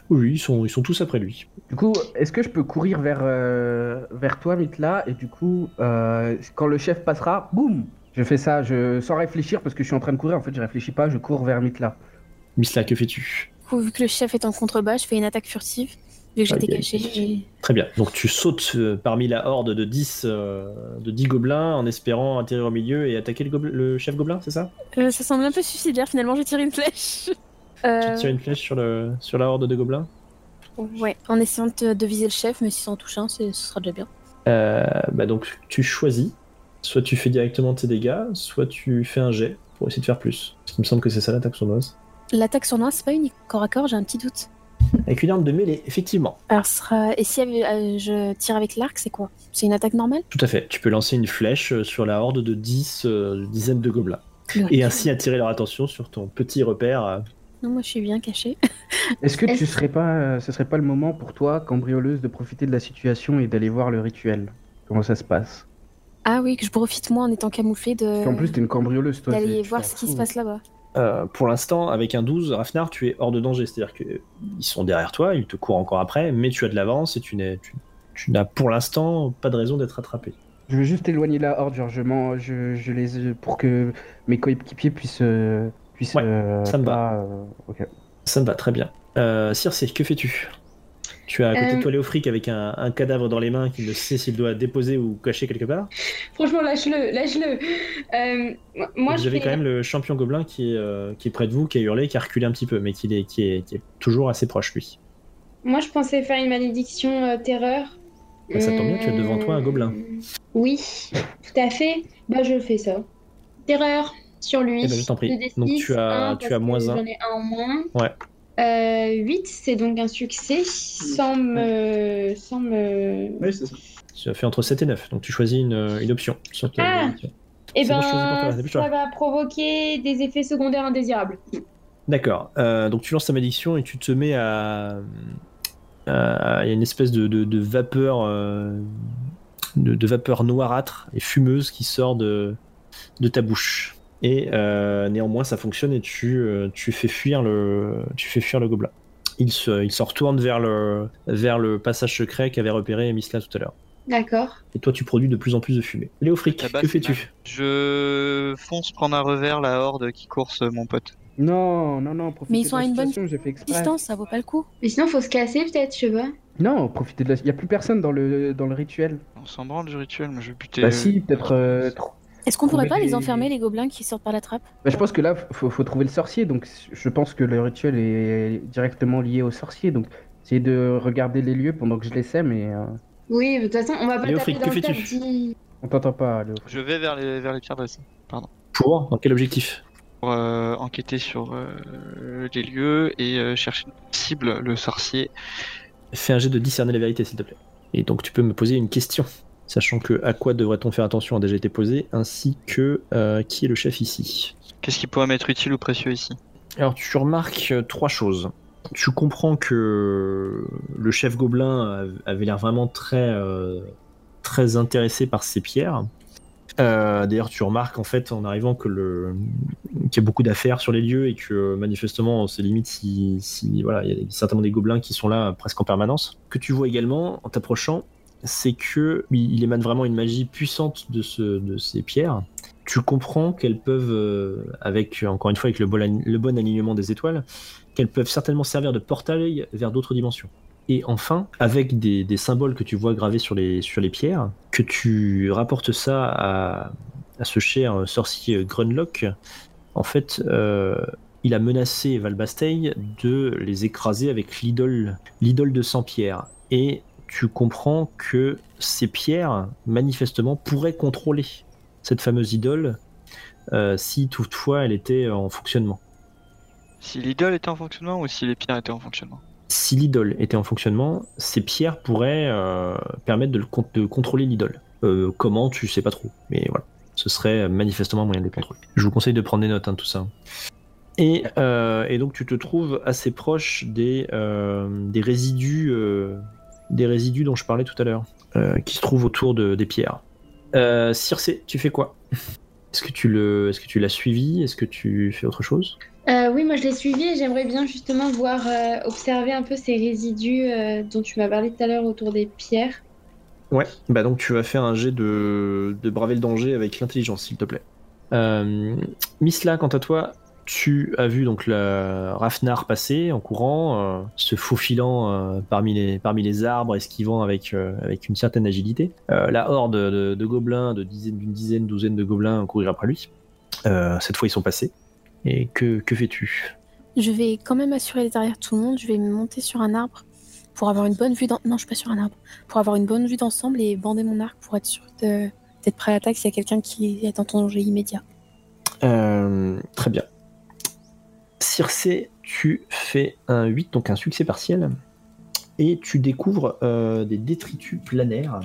Oui, ils sont, ils sont tous après lui. Du coup, est-ce que je peux courir vers, euh, vers toi, Mitla, et du coup, euh, quand le chef passera, boum Je fais ça, je, sans réfléchir, parce que je suis en train de courir, en fait, je réfléchis pas, je cours vers Mitla. Misla, que fais-tu? Du coup, vu que le chef est en contrebas, je fais une attaque furtive. Vu que j'étais et- Très bien. Donc tu sautes euh, parmi la horde de 10, euh, de 10 gobelins en espérant atterrir au milieu et attaquer le, chef gobelin, c'est ça? Euh, ça semble un peu suicidaire finalement, j'ai tiré une flèche. Euh, Tu tires une flèche sur, le, sur la horde de gobelins? Ouais, en essayant de, de viser le chef, mais si ça en touche un, c'est- ce sera déjà bien. Bah donc tu choisis, soit tu fais directement tes dégâts, soit tu fais un jet pour essayer de faire plus. Parce qu'il me semble que c'est ça l'attaque sournoise. L'attaque sur noix, c'est pas unique corps à corps, j'ai un petit doute. Avec une arme de mêlée, effectivement. Alors, ce sera... et si euh, je tire avec l'arc, c'est quoi? C'est une attaque normale? Tout à fait. Tu peux lancer une flèche euh, sur la horde de 10 euh, dizaines de gobelins. Et ainsi attirer leur attention sur ton petit repère. euh, Non, moi je suis bien cachée. Est-ce que Est-ce- tu serais pas, euh, ce serait pas le moment pour toi, cambrioleuse, de profiter de la situation et d'aller voir le rituel? Comment ça se passe? Ah oui, que je profite moi en étant camouflée de. Qu'en plus, t'es une cambrioleuse, toi. d'aller tu voir t'en ce qui se fous. passe là-bas. Euh, pour l'instant, avec un 12, Rafnar, tu es hors de danger. C'est-à-dire qu'ils sont derrière toi, ils te courent encore après, mais tu as de l'avance et tu n'es- tu- tu n'as pour l'instant pas de raison d'être attrapé. Je veux juste éloigner la horde, genre je, je, je les pour que mes coéquipiers puissent euh, puissent Ouais, euh, ça me pas, euh, ok. Ça me va très bien. Euh, Circe, que fais-tu? Tu as à côté de Euh, toi Léofric avec un, un cadavre dans les mains qui ne sait s'il doit déposer ou cacher quelque part. Franchement, lâche-le, lâche-le. Euh, moi, vous avez quand même le champion gobelin qui est, euh, qui est près de vous, qui a hurlé, qui a reculé un petit peu, mais qui est, qui est, qui est toujours assez proche lui. Moi, je pensais faire une malédiction euh, terreur. Bah, ça tombe bien, tu as devant toi un gobelin. Oui, tout à fait. Bah, je fais ça. Terreur sur lui. Eh ben, je t'en prie. 2d6, Donc, tu as- tu as moins que un. J'en ai un en moins. Ouais. Euh, 8, c'est donc un succès sans me. Sans me... Oui, c'est ça. As fait entre 7 et 9, donc tu choisis une, une option. Sur Ah Et C'est ben, bon, ça va provoquer des effets secondaires indésirables. D'accord. Euh, donc tu lances ta malédiction et tu te mets à. à- Il y a une espèce de, de- de vapeur. euh, de, de vapeur noirâtre et fumeuse qui sort de, de ta bouche. Et euh, néanmoins, ça fonctionne et tu, euh, tu, fais fuir le, tu fais fuir le gobelin. Il se, il se retourne vers le, vers le passage secret qu'avait repéré Misla tout à l'heure. D'accord. Et toi, tu produis de plus en plus de fumée. Léofric, Tabac, que fais-tu Je fonce prendre un revers la horde qui course mon pote. Non, non, non, profitez Mais ils de sont la à une bonne situation, j'ai fait exprès. Distance, ça vaut pas le coup. Mais sinon, faut se casser peut-être, je sais pas. Non, profitez de la... Il n'y a plus personne dans le, dans le rituel. On s'en branle du rituel, moi je vais buter. Bah euh, si, peut-être... euh, tr- Est-ce qu'on pourrait pas les enfermer, les gobelins qui sortent par la trappe? Bah, je pense que là, faut, faut trouver le sorcier, donc je pense que le rituel est directement lié au sorcier, donc essayez de regarder les lieux pendant que je les sème et... euh, Oui, de toute façon, on va pas Léofric, taper dans que le. Dis... On t'entend pas, Léo. Je vais vers les, vers les pierres dressées Pour Dans quel objectif pour euh, enquêter sur euh, les lieux et euh, chercher une cible, le sorcier. Fais un jet de discerner la vérité, s'il te plaît. Et donc tu peux me poser une question, sachant que à quoi devrait-on faire attention a déjà été posé, ainsi que euh, qui est le chef ici. Qu'est-ce qui pourrait m'être utile ou précieux ici? Alors tu remarques euh, trois choses. Tu comprends que le chef gobelin av- avait l'air vraiment très, euh, très intéressé par ces pierres. Euh, D'ailleurs, tu remarques en fait en arrivant que le qu'il y a beaucoup d'affaires sur les lieux et que manifestement c'est limite si, si voilà il y a certainement des gobelins qui sont là presque en permanence. Ce que tu vois également en t'approchant, c'est que il émane vraiment une magie puissante de ce de ces pierres. Tu comprends qu'elles peuvent, euh, avec encore une fois avec le bon, alignement des étoiles, qu'elles peuvent certainement servir de portail vers d'autres dimensions. Et enfin, avec des, symboles que tu vois gravés sur les, pierres, que tu rapportes ça à, ce cher sorcier Grunlock, en fait, euh, il a menacé Valbastei de les écraser avec l'idole, l'idole de Saint-Pierre. Et tu comprends que ces pierres, manifestement, pourraient contrôler cette fameuse idole euh, si toutefois elle était en fonctionnement. Si l'idole était en fonctionnement ou si les pierres étaient en fonctionnement? Si l'idole était en fonctionnement, ces pierres pourraient euh, permettre de, le con- de contrôler l'idole. Euh, comment, tu sais pas trop, mais voilà. Ce serait manifestement un moyen de les contrôler. Je vous conseille de prendre des notes, hein, tout ça. Et, euh, et donc tu te trouves assez proche des, euh, des résidus, euh, des résidus dont je parlais tout à l'heure, euh, qui se trouvent autour de, des pierres. Euh, Circe, tu fais quoi? Est-ce que tu le, est-ce que tu l'as suivi? Est-ce que tu fais autre chose? Euh, oui, moi je l'ai suivi et j'aimerais bien justement voir, euh, observer un peu ces résidus euh, dont tu m'as parlé tout à l'heure autour des pierres. Ouais, bah donc tu vas faire un jet de, de braver le danger avec l'intelligence, s'il te plaît. Euh, Misla, quant à toi, tu as vu donc la Rafnar passer en courant, euh, se faufilant euh, parmi, les, parmi les arbres, esquivant avec, euh, avec une certaine agilité. La horde de, de gobelins, de dizaines, d'une dizaine, douzaine de gobelins courir après lui. Cette fois, ils sont passés. Et que, que fais-tu? Je vais quand même assurer les derrière tout le monde. Je vais monter sur un arbre pour avoir une bonne vue. d'en- Non, je suis pas sur un arbre. Pour avoir une bonne vue d'ensemble et bander mon arc pour être sûr de- d'être prêt à l'attaque s'il y a quelqu'un qui est en danger immédiat. Très bien. Circe, tu fais un 8, donc un succès partiel. Et tu découvres euh, des détritus planaires.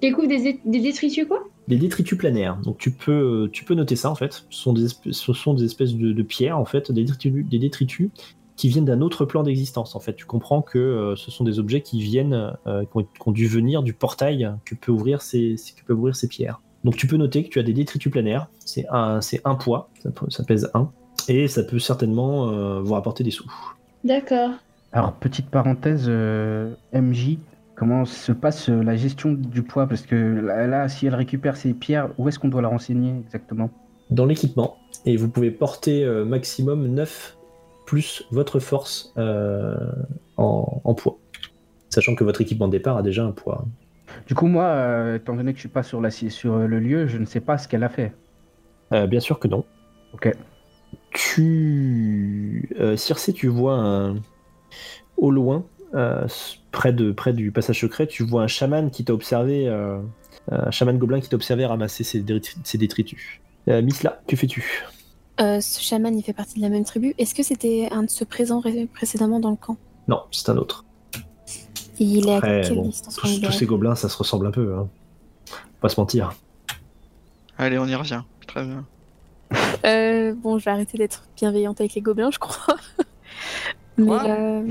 Tu découvres des, des détritus quoi? Des détritus planaires. Donc tu peux, tu peux noter ça en fait. Ce sont des, espèces, ce sont des espèces de, de pierres en fait, des détritus, des détritus qui viennent d'un autre plan d'existence. En fait, tu comprends que euh, ce sont des objets qui viennent, euh, qui, ont, qui ont dû venir du portail que peut ouvrir ces, que peuvent ouvrir ces pierres. Donc tu peux noter que tu as des détritus planaires. C'est un, c'est un poids, ça pèse 1. Et ça peut certainement euh, vous rapporter des sous. D'accord. Alors, petite parenthèse, euh, MJ, comment se passe euh, la gestion du poids? Parce que là, là, si elle récupère ses pierres, où est-ce qu'on doit la renseigner exactement? Dans l'équipement, et vous pouvez porter euh, maximum 9 plus votre force euh, en, en poids. Sachant que votre équipement de départ a déjà un poids. Du coup, moi, euh, étant donné que je suis pas sur, la, sur le lieu, je ne sais pas ce qu'elle a fait. Euh, bien sûr que non. Ok. Tu. Euh, Circe, tu vois un. Au loin, euh, près, de, près du passage secret, tu vois un chaman qui t'a observé. euh, un chaman gobelin qui t'a observé ramasser ses, détri- ses détritus. Euh, Misla, que fais-tu? Euh, ce chaman, il fait partie de la même tribu. Est-ce que c'était un de ceux présents ré- précédemment dans le camp? Non, c'est un autre. Il est à Après, bon, distance tous, tous ces gobelins, ça se ressemble un peu. Hein. Faut Pas se mentir. Allez, on y revient. Très bien. Euh, bon, je vais arrêter d'être bienveillante avec les gobelins, je crois. Mais euh,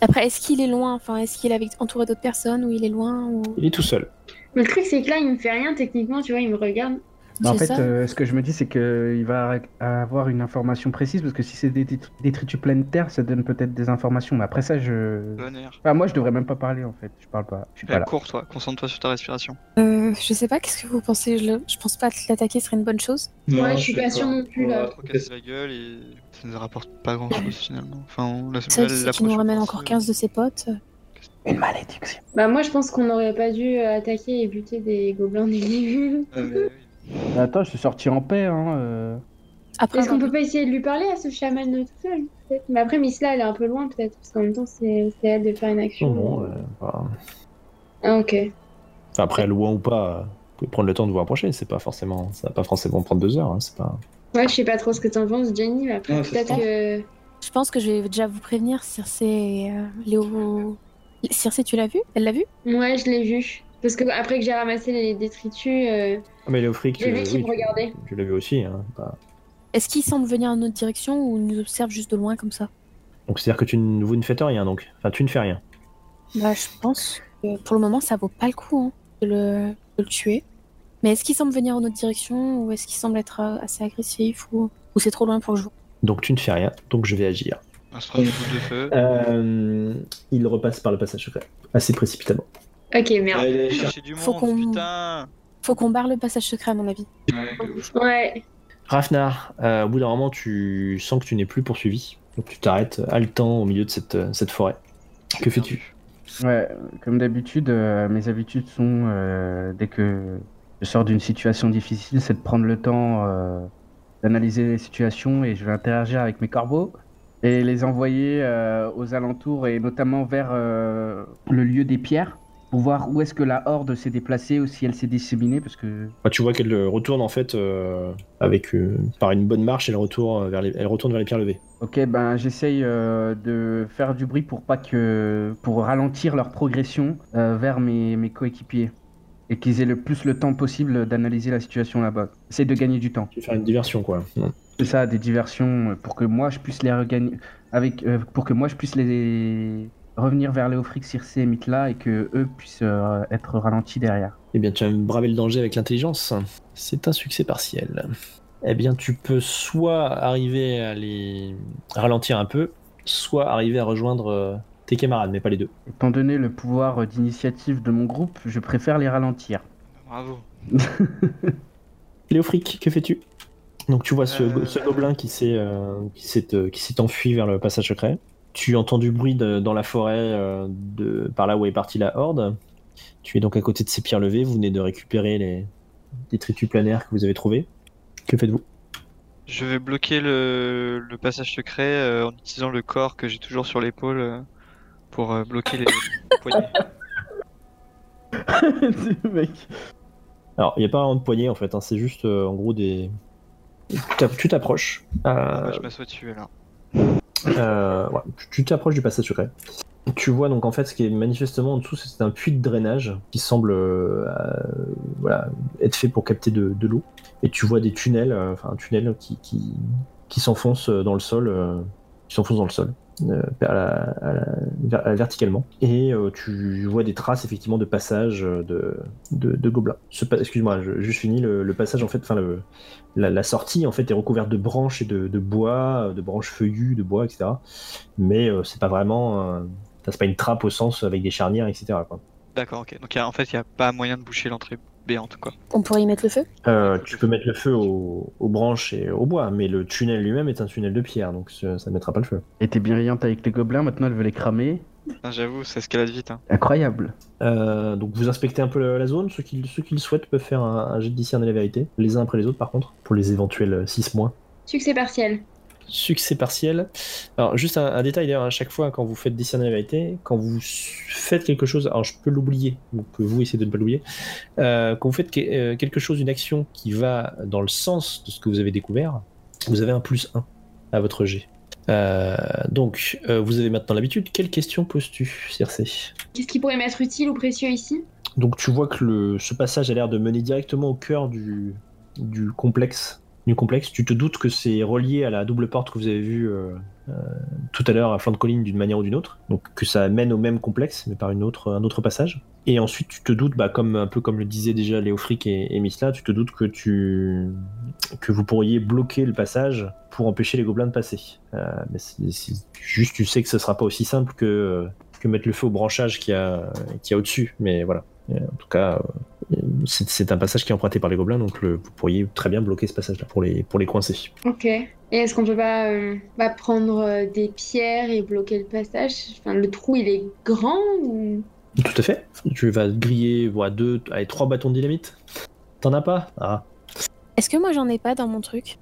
après, est-ce qu'il est loin? Enfin, est-ce qu'il est avec... entouré d'autres personnes ou il est loin ou... Il est tout seul. Mais le truc, c'est que là, il me fait rien techniquement, tu vois, il me regarde. Bah, en fait, ça euh, ce que je me dis, c'est qu'il va avoir une information précise, parce que si c'est des dét- détritus planétaires, ça donne peut-être des informations. Mais après ça, je. Bon air. Enfin, moi, je devrais même pas parler, en fait. Je parle pas. Je suis pas là. cours, toi. Concentre-toi sur ta respiration. Euh, je sais pas, qu'est-ce que vous pensez? Je, je pense pas que l'attaquer serait une bonne chose. Ouais, je suis pas sûre non plus, là. Trop casser la gueule et ça nous rapporte pas grand chose finalement. Enfin, on la que si tu nous ramènes encore 15 de ses potes. euh, Une malédiction. Bah, moi, je pense qu'on n'aurait pas dû euh, attaquer et buter des gobelins début. Bah, Attends, je suis sorti en paix, hein. euh. Après, Est-ce qu'on peut pas essayer de lui parler à ce chaman tout seul Mais après, Missla, elle est un peu loin, peut-être, parce qu'en même temps, c'est elle de faire une action. Non, non. euh, voilà. Ah, ok. Enfin, après, loin ou pas, vous pouvez prendre le temps de vous rapprocher. C'est pas forcément, ça va pas forcément prendre deux heures. hein, c'est pas. Ouais, je sais pas trop ce que t'en penses, Jenny, mais après, Ouais, peut-être que. je pense que je vais déjà vous prévenir, Circe et euh, Léo. Circe, tu l'as vu? Elle l'a vu? Ouais, je l'ai vu. Parce que après que j'ai ramassé les détritus, euh, Ah, mais J'ai vu qu'il me regardait. Tu, tu l'as vu aussi. Hein, pas- Est-ce qu'il semble venir en notre direction ou nous observe juste de loin comme ça? Donc, c'est-à-dire que tu, ne- vous ne faites rien, donc. Enfin, tu ne fais rien. Bah, je pense que pour le moment, ça vaut pas le coup hein, de, le, de le tuer. Mais est-ce qu'il semble venir en notre direction ou est-ce qu'il semble être euh, assez agressif ou, ou c'est trop loin pour que je vois Donc, tu ne fais rien. Donc, je vais agir. De feu. Euh, il repasse par le passage secret. Assez précipitamment. Ok, merde. Allez, Chercher du Faut monde, qu'on- putain Faut qu'on barre le passage secret, à mon avis. Ouais. Rafnar, euh, au bout d'un moment, tu sens que tu n'es plus poursuivi. Donc, tu t'arrêtes haletant au milieu de cette, euh, cette forêt. Que fais-tu? Ouais, comme d'habitude, euh, mes habitudes sont, euh, dès que je sors d'une situation difficile, c'est de prendre le temps euh, d'analyser les situations et je vais interagir avec mes corbeaux et les envoyer euh, aux alentours et notamment vers euh, le lieu des pierres pour voir où est-ce que la horde s'est déplacée ou si elle s'est disséminée parce que Bah, Tu vois qu'elle euh, retourne en fait euh, avec, euh, par une bonne marche, elle retourne vers les, elle retourne vers les pierres levées. Ok, ben j'essaye euh, de faire du bruit pour pas que pour ralentir leur progression vers mes, mes coéquipiers et qu'ils aient le plus le temps possible d'analyser la situation là-bas. Essaye de gagner du temps. Tu veux faire une diversion quoi. C'est ça, des diversions pour que moi je puisse les regagner avec pour que moi je puisse les revenir vers Léofrix, Circe et Mitla et que eux puissent euh, être ralentis derrière. Eh bien, tu as bravé le danger avec l'intelligence. C'est un succès partiel. Eh bien, tu peux soit arriver à les ralentir un peu, soit arriver à rejoindre euh, tes camarades, mais pas les deux. Étant donné le pouvoir euh, d'initiative de mon groupe, je préfère les ralentir. Bravo. Léofric, que fais-tu? Donc tu vois ce, Euh. ce gobelin qui s'est qui s'est euh, qui s'est enfui vers le passage secret. Tu entends du bruit de- dans la forêt euh, de par là où est partie la horde. Tu es donc à côté de ces pierres levées. Vous venez de récupérer les détritus planaires que vous avez trouvés. Que faites-vous? Je vais bloquer le, le passage secret euh, en utilisant le corps que j'ai toujours sur l'épaule euh, pour euh, bloquer les poignets. Mec. Alors, il n'y a pas vraiment de poignée en fait. hein, C'est juste euh, en gros des. Tu t'app- tu t'approches. Ah, bah, je m'assois dessus alors. Euh, tu- t'approches du passage secret. Tu vois donc en fait ce qui est manifestement en dessous, c'est un puits de drainage qui semble euh, voilà, être fait pour capter de, l'eau. Et tu vois des tunnels, euh, enfin un tunnel qui, qui, qui s'enfonce dans le sol. Euh, verticalement et euh, tu vois des traces effectivement de passage euh, de, de, gobelins. Excuse-moi, juste fini le, passage en fait, enfin la, sortie en fait est recouverte de branches et de, bois, de branches feuillues, de bois, etc. Mais c'est pas vraiment, c'est pas une trappe au sens avec des charnières, etc. D'accord, ok. Donc en fait, il n'y a pas moyen de boucher l'entrée béante quoi. On pourrait y mettre le feu? Euh, tu peux mettre le feu aux, aux branches et au bois, mais le tunnel lui-même est un tunnel de pierre, donc ça ça ne mettra pas le feu. était bienveillante avec les gobelins, maintenant elle veut les cramer. Putain, J'avoue, ça escalade vite. Hein. Incroyable. Euh, donc vous inspectez un peu la, la zone, ceux qui, ceux qui le souhaitent peuvent faire un, un jet de discerner la vérité, les uns après les autres par contre, pour les éventuels 6 mois. Succès partiel. Succès partiel. Alors, juste un, un détail d'ailleurs, à chaque fois quand vous faites discerner la vérité, quand vous faites quelque chose, alors je peux l'oublier, donc vous essayez de ne pas l'oublier, euh, quand vous faites que- euh, quelque chose, une action qui va dans le sens de ce que vous avez découvert, Vous avez un plus 1 à votre G. Euh, donc, euh, vous avez maintenant l'habitude. Quelle question poses-tu, Circe? Qu'est-ce qui pourrait m'être utile ou précieux ici? Donc, tu vois que le, ce passage a l'air de mener directement au cœur du, du complexe. Complexe. Tu te doutes que c'est relié à la double porte que vous avez vue euh, euh, tout à l'heure à flanc de colline d'une manière ou d'une autre. Donc, que ça mène au même complexe, mais par une autre, un autre passage. Et ensuite, tu te doutes, bah, comme un peu comme le disaient déjà Léofric et, et Misla, tu te doutes que tu que vous pourriez bloquer le passage pour empêcher les gobelins de passer. Euh, mais c'est- juste, tu sais que ce sera pas aussi simple que que mettre le feu au branchage qu'il y a qu'il y a au-dessus. Mais voilà. Et en tout cas, c'est un passage qui est emprunté par les gobelins, donc le- vous pourriez très bien bloquer ce passage-là pour les pour les coincer. Ok. Et est-ce qu'on peut pas euh, prendre euh, des pierres et bloquer le passage? Enfin, le trou, il est grand ou... Tout à fait. Tu vas griller voilà, deux, allez, trois bâtons de dynamite. T'en as pas? Ah. Est-ce que moi j'en ai pas dans mon truc?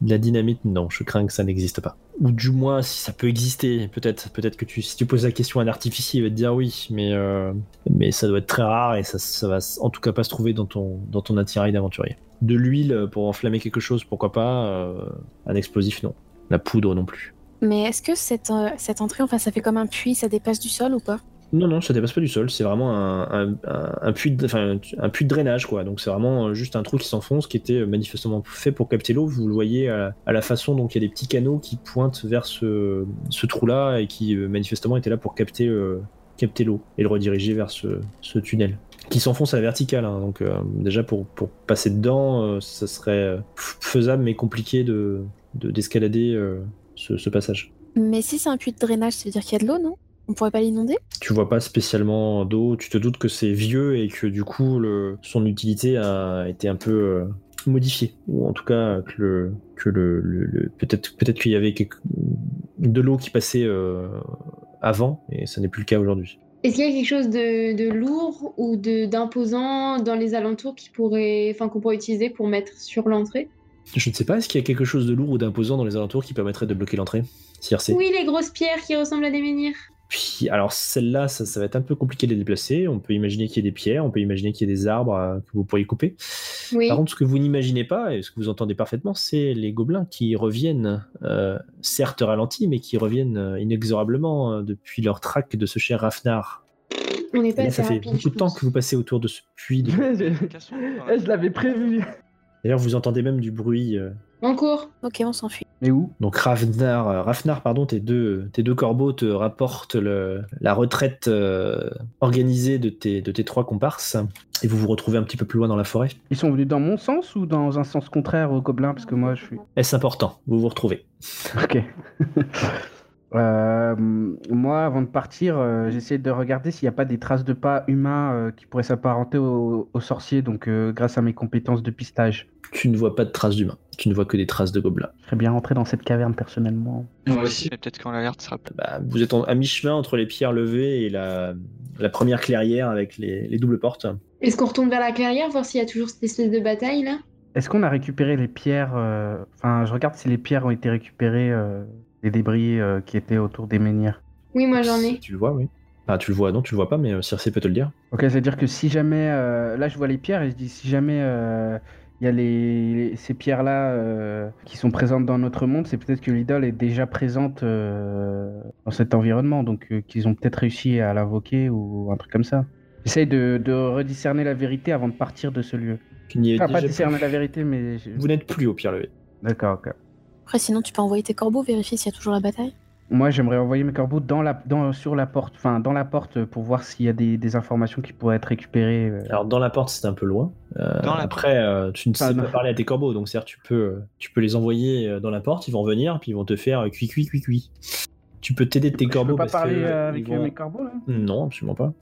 De La dynamite, non, je crains que ça n'existe pas. Ou du moins, si ça peut exister, peut-être. Peut-être que tu, si tu poses la question à un il va te dire oui, mais, euh, mais ça doit être très rare et ça, ça va en tout cas pas se trouver dans ton, dans attirail d'aventurier. De l'huile pour enflammer quelque chose, pourquoi pas. euh, un explosif, non. La poudre non plus. Mais est-ce que cette, euh, cette entrée, enfin ça fait comme un puits, ça dépasse du sol ou pas? Non, non, ça dépasse pas du sol. C'est vraiment un, un, puits de, enfin, un puits de drainage, quoi. Donc c'est vraiment euh, juste un trou qui s'enfonce, qui était euh, manifestement fait pour capter l'eau. Vous le voyez à la, façon dont il y a des petits canaux qui pointent vers ce, trou-là et qui euh, manifestement étaient là pour capter, capter l'eau et le rediriger vers ce, tunnel. Qui s'enfonce à la verticale. hein. Donc déjà pour, pour passer dedans, ça serait faisable mais compliqué de de- d'escalader ce- ce passage. Mais si c'est un puits de drainage, ça veut dire qu'il y a de l'eau, non? On pourrait pas l'inonder? Tu vois pas spécialement d'eau, tu te doutes que c'est vieux et que du coup le, son utilité a été un peu euh, modifiée. Ou en tout cas que le, que le, le- le- peut-être peut-être qu'il y avait quelque- de l'eau qui passait euh, avant et ça n'est plus le cas aujourd'hui. Est-ce qu'il y a quelque chose de, de lourd ou de d'imposant dans les alentours qui pourrait, enfin, qu'on pourrait utiliser pour mettre sur l'entrée? Je ne sais pas, est-ce qu'il y a quelque chose de lourd ou d'imposant dans les alentours qui permettrait de bloquer l'entrée? Circe Oui, les grosses pierres qui ressemblent à des menhirs. Puis, alors celle-là, ça, ça va être un peu compliqué de les déplacer. On peut imaginer qu'il y ait des pierres, on peut imaginer qu'il y ait des arbres euh, que vous pourriez couper. Oui. Par contre, ce que vous n'imaginez pas, et ce que vous entendez parfaitement, c'est les gobelins qui reviennent, euh, certes ralentis, mais qui reviennent euh, inexorablement euh, depuis leur traque de ce cher Rafnar. On pas là, ça fait rapide, beaucoup de temps que vous passez autour de ce puits. de- je l'avais prévu. D'ailleurs, vous entendez même du bruit. euh, En cours. Ok, on s'enfuit. Mais où? Donc Rafnar, euh, Rafnar, pardon, tes deux, tes deux corbeaux te rapportent le- la retraite euh, organisée de tes, de tes trois comparses, et vous vous retrouvez un petit peu plus loin dans la forêt. Ils sont venus dans mon sens ou dans un sens contraire au gobelin? Parce que moi, je suis. Est-ce important? Vous vous retrouvez. Ok. Euh, moi, avant de partir, euh, j'essaie de regarder s'il n'y a pas des traces de pas humains euh, qui pourraient s'apparenter aux au sorciers, donc euh, grâce à mes compétences de pistage. Tu ne vois pas de traces d'humains, tu ne vois que des traces de gobelins. Je serais bien rentré dans cette caverne personnellement. Moi aussi, mais peut-être quand l'alerte sera plus. Bah, vous êtes en- à mi-chemin entre les pierres levées et la, la première clairière avec les, les doubles portes. Est-ce qu'on retourne vers la clairière, voir s'il y a toujours cette espèce de bataille là? Est-ce qu'on a récupéré les pierres euh, Enfin, je regarde si les pierres ont été récupérées, les débris euh, qui étaient autour des menhirs. Oui, moi j'en ai. Tu le vois, oui. Enfin, tu le vois, non, tu le vois pas, mais euh, Circe peut te le dire. Ok, c'est-à-dire que si jamais... euh, là, je vois les pierres et je dis si jamais euh, il y a les, les- ces pierres-là euh, qui sont présentes dans notre monde, c'est peut-être que l'idole est déjà présente euh, dans cet environnement, donc euh, qu'ils ont peut-être réussi à l'invoquer ou un truc comme ça. J'essaye de, de rediscerner la vérité avant de partir de ce lieu. Enfin, pas discerner plus. la vérité, mais... je- Vous n'êtes plus aux pierres levées. D'accord, ok. Après, sinon, tu peux envoyer tes corbeaux, vérifier s'il y a toujours la bataille. Moi, j'aimerais envoyer mes corbeaux dans la, dans, sur la porte, enfin dans la porte pour voir s'il y a des, des informations qui pourraient être récupérées. euh. Alors, dans la porte, c'est un peu loin. Euh, Dans la après, euh, tu ne sais Ah, pas non. parler à tes corbeaux, donc certes, tu peux, tu peux les envoyer dans la porte, ils vont venir, puis ils vont te faire cuit, cuit, cuit, cuit. Tu peux t'aider de tes je corbeaux peux pas parce parler que, avec vont- mes corbeaux là? Non, absolument pas.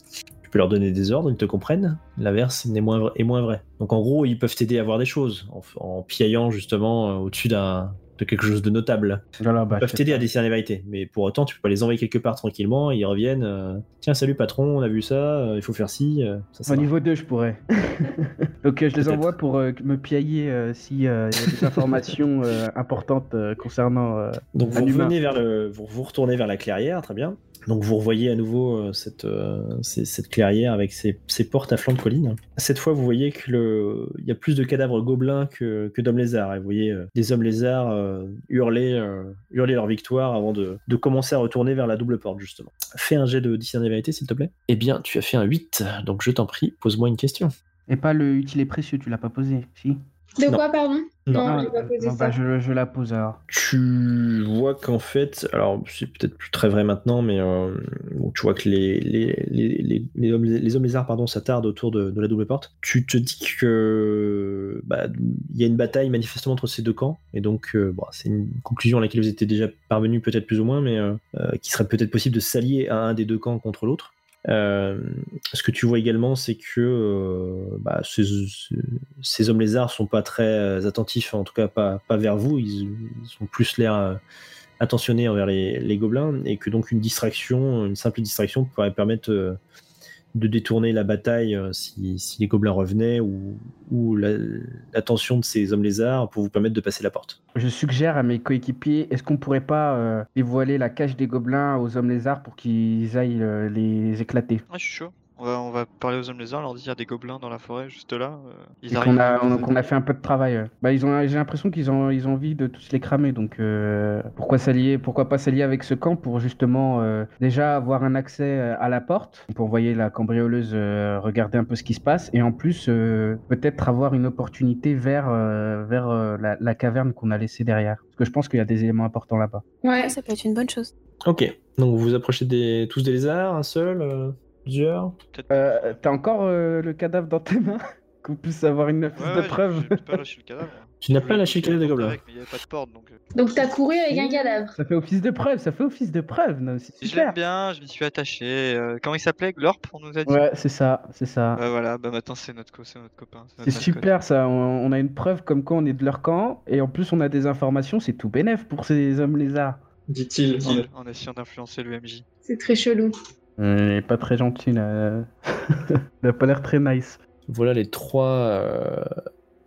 Tu peux leur donner des ordres, ils te comprennent. L'inverse n'est moins vrai- est moins vrai. Donc en gros, ils peuvent t'aider à voir des choses en, en piaillant justement au-dessus d'un de quelque chose de notable. Voilà, bah, Ils peuvent t'aider à décerner la vérité, mais pour autant, tu peux pas les envoyer quelque part tranquillement. et Ils reviennent. euh, Tiens, salut patron, on a vu ça. euh, il faut faire ci. euh, ça, ça Au va. niveau 2, je pourrais. Donc je les envoie pour me piailler s'il y a des informations importantes concernant. Donc vous humain. revenez vers le, vous, vous retournez vers la clairière, très bien. Donc vous revoyez à nouveau euh, cette, euh, ces- cette clairière avec ses, ses portes à flanc de colline. Cette fois, vous voyez que le, il y a plus de cadavres gobelins que, que d'hommes lézards. Et vous voyez euh, des hommes lézards hurler, euh, hurler leur victoire avant de, de commencer à retourner vers la double porte, justement. Fais un jet de discerner vérité, s'il te plaît. Eh bien, tu as fait un 8, donc je t'en prie, pose-moi une question. Et pas le utile et précieux, tu l'as pas posé, si De Non. quoi, pardon? Non. Non, Ah, pas posé non, ça. bah, je, je la pose alors. Tu vois qu'en fait, alors c'est peut-être plus très vrai maintenant, mais euh, bon, tu vois que les, les, les, les, les hommes, les hommes lézards pardon, s'attardent autour de, de la double porte. Tu te dis que bah, il y a une bataille manifestement entre ces deux camps, et donc euh, bon, c'est une conclusion à laquelle vous étiez déjà parvenu peut-être plus ou moins, mais euh, euh, qui serait peut-être possible de s'allier à un des deux camps contre l'autre. Euh, ce que tu vois également, c'est que euh, bah, ces, ces- hommes lézards sont pas très euh, attentifs, en tout cas pas, vers vous. Ils, ils sont plus l'air attentionnés envers les, les gobelins, et que donc une distraction, une simple distraction pourrait permettre de détourner la bataille euh, si, si les gobelins revenaient, ou, ou la- l'attention de ces hommes lézards pour vous permettre de passer la porte. Je suggère à mes coéquipiers, est-ce qu'on pourrait pas euh, dévoiler la cage des gobelins aux hommes lézards pour qu'ils aillent euh, les éclater? Ouais, je suis chaud. On va, on va parler aux hommes lézards, leur dire il y a des gobelins dans la forêt juste là. euh, ils Et arrivent. qu'on a, on- qu'on a fait un peu de travail. Bah, ils ont, j'ai l'impression qu'ils ont, ils ont envie de tous les cramer. Donc, euh, pourquoi s'allier, pourquoi pas s'allier avec ce camp pour justement euh, déjà avoir un accès euh, à la porte pour envoyer la cambrioleuse euh, regarder un peu ce qui se passe et en plus euh, peut-être avoir une opportunité vers, euh, vers euh, la, la caverne qu'on a laissée derrière. Parce que je pense qu'il y a des éléments importants là-bas. Ouais. Ça peut être une bonne chose. Ok, donc vous vous approchez des, tous des lézards, un seul, euh, plusieurs. Euh, T'as encore euh, le cadavre dans tes mains? Qu'on puisse avoir une fiche Ouais, de ouais, preuve j'ai- pas lâché le cadavre. Tu n'as pas lâché le cadavre avec, mais il y avait pas de porte donc. euh, Donc t'as couru avec un cadavre. Ça fait office de preuve, ça fait office de preuve. non, C'est Je super. l'aime bien, je m'y suis attaché. euh, comment il s'appelait? Glorp, on nous a dit? Ouais, c'est ça, c'est ça. Bah voilà, bah maintenant c'est notre, co- c'est notre copain. C'est super ça, on, on a une preuve comme quoi on est de leur camp, et en plus on a des informations, c'est tout bénef pour ces hommes lézards. Dit-il. Dit-il, en essayant d'influencer le MJ. C'est très chelou. Il est pas très gentil là. Il a pas l'air très nice. Voilà les trois, euh,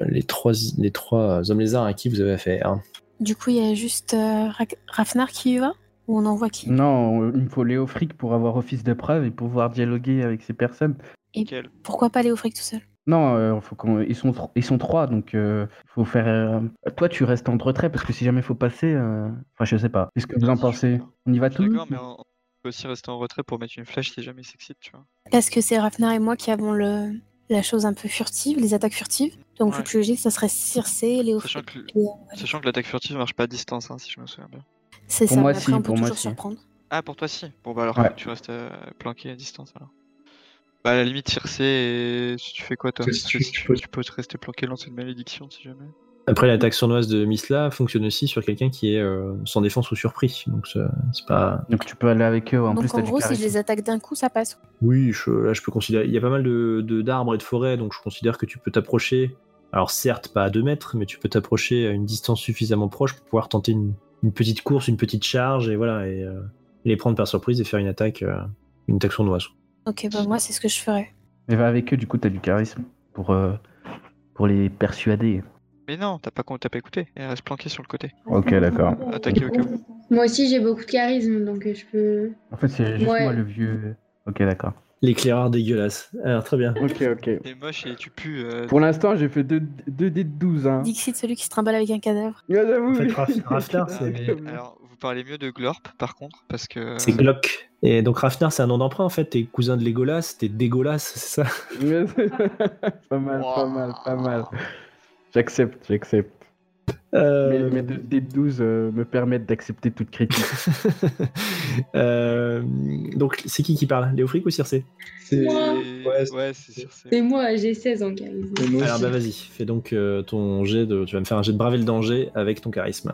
les trois, les trois hommes lézards à qui vous avez affaire. Du coup, il y a juste euh, Ra- Rafnar qui y va Ou on envoie qui? Non, il me faut Léo Frick pour avoir office de preuve et pouvoir dialoguer avec ces personnes. Nickel. Pourquoi pas Léo Frick tout seul? Non, euh, faut qu'on- ils, sont ils sont trois, donc euh, faut faire. euh, Toi, tu restes en retrait parce que si jamais faut passer, euh, enfin, je sais pas. Qu'est-ce que vous en pensez? On y va tous? D'accord, mais on on peut aussi rester en retrait pour mettre une flèche si jamais il s'excite, tu vois. Parce que c'est Rafnar et moi qui avons le... la chose un peu furtive, les attaques furtives. Donc, Ouais. plus logique, ça serait Circé, Léo Sachant que, et, euh, sachant que l'attaque furtive marche pas à distance, hein, si je me souviens bien. C'est Pour ça, moi, mais si, après, on peut pour moi, toujours si. surprendre. Ah, pour toi si. Bon bah alors Ouais. tu restes euh, planqué à distance alors. Bah à la limite Circé et si tu fais quoi toi? Si tu- Tu, tu peux- tu peux te rester planqué lancer une malédiction si jamais. Après, l'attaque sournoise de Misla fonctionne aussi sur quelqu'un qui est euh, sans défense ou surpris. Donc, c'est pas. Donc tu peux aller avec eux. En plus, Donc, t'as en gros, si je les attaque d'un coup, ça passe. Oui, je, là, je peux considérer. Il y a pas mal de de- d'arbres et de forêts, donc je considère que tu peux t'approcher. Alors, certes, pas à 2 mètres, mais tu peux t'approcher à une distance suffisamment proche pour pouvoir tenter une, une petite course, une petite charge, et voilà, et euh, les prendre par surprise et faire une attaque, euh, une attaque sournoise. Ok, bah moi, c'est ce que je ferais. Mais va avec eux, du coup, t'as du charisme pour, euh, pour les persuader. Mais non, t'as pas, con- t'as pas écouté. Elle reste planquée sur le côté. Ok, d'accord. Attaquer au cas où. Moi aussi j'ai beaucoup de charisme donc euh, je peux. En fait, c'est juste Ouais. moi le vieux. Ok, d'accord. L'éclaireur dégueulasse. Alors, très bien. Ok, ok. T'es moche et tu pues. euh, Pour l'instant, j'ai fait 2 dés de 12. Hein. Dixit, celui qui se trimballe avec un cadavre. Ouais, j'avoue, En fait, Rafnar, ah, c'est. alors, vous parlez mieux de Glorp par contre, parce que. C'est Glock. Et donc Rafnar, c'est un nom d'emprunt en fait. T'es cousin de Legolas, t'es dégueulasse, c'est ça? Pas mal, pas mal, pas mal. J'accepte, j'accepte. Euh, Mes, mes deux dés de 12 euh, me permettent d'accepter toute critique. Euh, donc, c'est qui qui parle? Léofric ou Circé C'est. Moi. Ouais, Ouais, c'est sûr. c'est- C'est moi, j'ai 16 en charisme. Alors, bah vas-y, fais donc euh, ton jet de. Tu vas me faire un jet de braver le danger avec ton charisme.